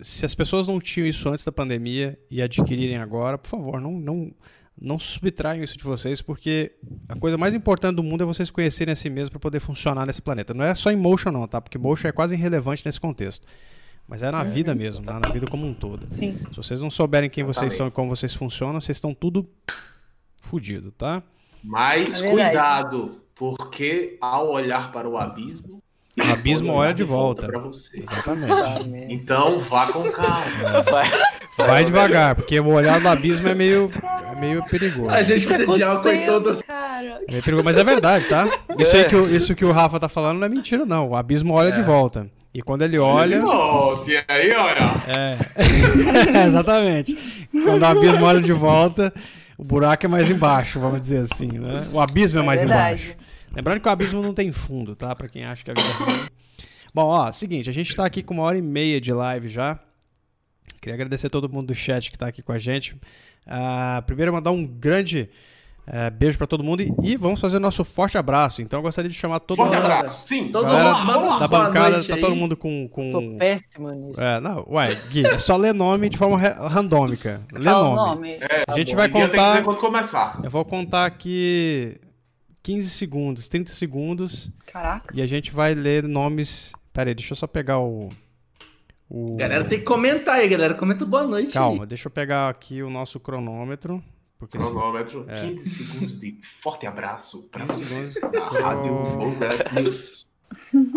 se as pessoas não tinham isso antes da pandemia e adquirirem agora, por favor, não, não, não subtraiam isso de vocês, porque a coisa mais importante do mundo é vocês conhecerem a si mesmo para poder funcionar nesse planeta. Não é só em motion não, tá? Porque motion é quase irrelevante nesse contexto. Mas é na vida mesmo, né? na vida como um todo. Sim. Se vocês não souberem quem vocês Exatamente. são e como vocês funcionam, vocês estão tudo fudido, tá? Mas É cuidado, porque ao olhar para o abismo, O abismo olha de volta. para você. Exatamente. Então vá com calma. Vai, Vai devagar, porque o olhar do abismo é meio, é meio perigoso. A gente precisa de álcool em todas. cara. É meio perigoso, mas é verdade, tá? Isso, aí que o, isso que o Rafa tá falando não é mentira, não. O abismo olha de volta. E quando ele olha. Volte, e aí, olha. É. Exatamente. Quando o abismo olha de volta, o buraco é mais embaixo, vamos dizer assim, né? O abismo é mais Verdade. embaixo. Lembrando que o abismo não tem fundo, tá? Pra quem acha que a vida é ruim. Bom, ó, seguinte, a gente tá aqui com uma hora e meia de live já. Queria agradecer a todo mundo do chat que tá aqui com a gente. Ah, primeiro, mandar um grande eh, beijo pra todo mundo e, e vamos fazer o nosso forte abraço. Então, eu gostaria de chamar todo Forte mundo abraço. Sim. Todo Galera mundo manda uma da bancada. Tá aí. todo mundo com. com... Sou péssima nisso. É, não, ué, Gui, é só ler nome de forma randômica. Lê nome. nome. É, A gente bom. vai ninguém tem que contar. quando começar. Eu vou contar aqui 15 segundos, 30 segundos. Caraca. E a gente vai ler nomes. Pera aí, deixa eu só pegar o. o... Galera, tem que comentar aí, galera. Comenta boa noite. Calma, deixa eu pegar aqui o nosso cronômetro. Porque se- Cronômetro, É. 15 segundos de forte abraço para 15 vocês segundos. da Rádio News.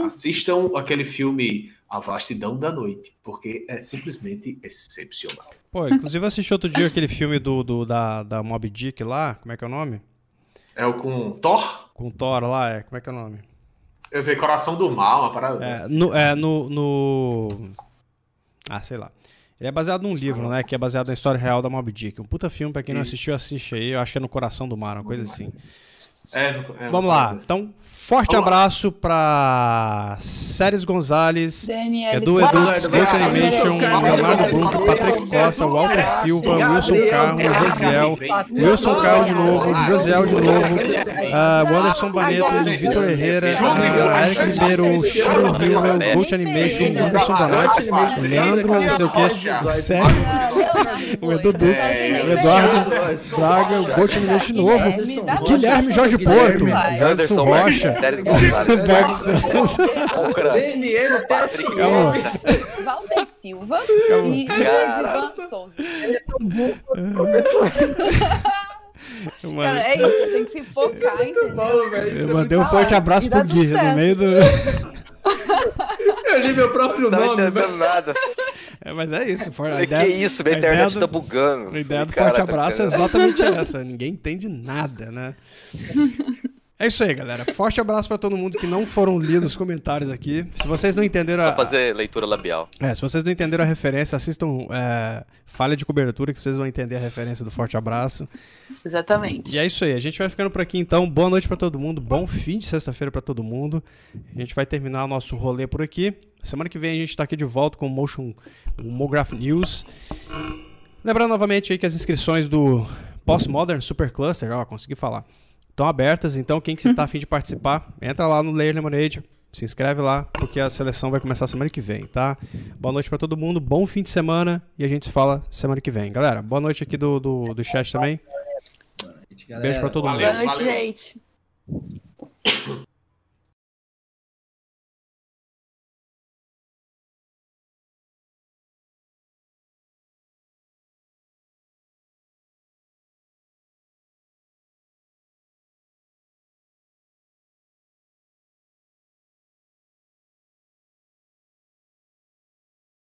Assistam aquele filme A Vastidão da Noite, porque é simplesmente excepcional. Pô, inclusive eu assisti outro dia aquele filme do, do- da, da Mob Dick lá. Como é que é o nome? É o com Thor, Com Thor lá, é. Como é que é o nome? eu sei, Coração do Mal, uma parada. É, no, é, no, no- Ah, sei lá. Ele é baseado num livro, né? Que é baseado na história real da Mob Dick. Um puta filme, pra quem não assistiu, assiste aí. Eu acho que é no Coração do Mar, uma coisa assim. É, é, Vamos lá. Então, forte Vamos abraço pra Séries Gonzalez, Daniel. Edu Edux, Ghost Eduardo, Animation, Leonardo Brook, Patrick Costa, Walter Silva, Wilson Carmo, Josiel. Wilson Carlos de novo, Josiel de novo, o Anderson Baneto, Vitor Herrera, ah, Eric Ribeiro, Chico Vilma, Ghost Animation, Anderson Bonatti, Leandro, não sei o que, Sérgio, o Edu Dux, o Eduardo Braga, o Ghost Animation de novo, Guilherme Jorge Porto, Anderson Rocha, Berg Santos, DNM. Walter Silva e. Josivan Souza. Mano, Cara, é isso, tem que se focar, entendeu? Bom, velho. Eu mandei um forte abraço pro Gui, no meio do... Eu li meu próprio não tá nome, velho. entendendo nada. É, mas é isso. for- a ideia- que isso, minha internet do- tá bugando. A ideia do Falei, forte cara, tá abraço é entendendo. exatamente essa. Ninguém entende nada, né? É isso aí, galera. Forte abraço pra todo mundo que não foram lidos os comentários aqui. Se vocês não entenderam Só a, fazer leitura labial. é, se vocês não entenderam a referência, assistam é, Falha de Cobertura que vocês vão entender a referência do forte abraço. Exatamente. E é isso aí. A gente vai ficando por aqui então. Boa noite pra todo mundo. Bom fim de sexta-feira pra todo mundo. A gente vai terminar o nosso rolê por aqui. Semana que vem a gente tá aqui de volta com o Motion o Mograph News. Lembrando novamente aí que as inscrições do Postmodern Supercluster, ó, consegui falar, estão abertas. Então quem que tá afim de participar, entra lá no Layer Lemonade, se inscreve lá, porque a seleção vai começar semana que vem, tá? Boa noite pra todo mundo, bom fim de semana e a gente se fala semana que vem. Galera, boa noite aqui do, do, do chat também. Galera. Beijo pra todo mundo. Boa noite, gente.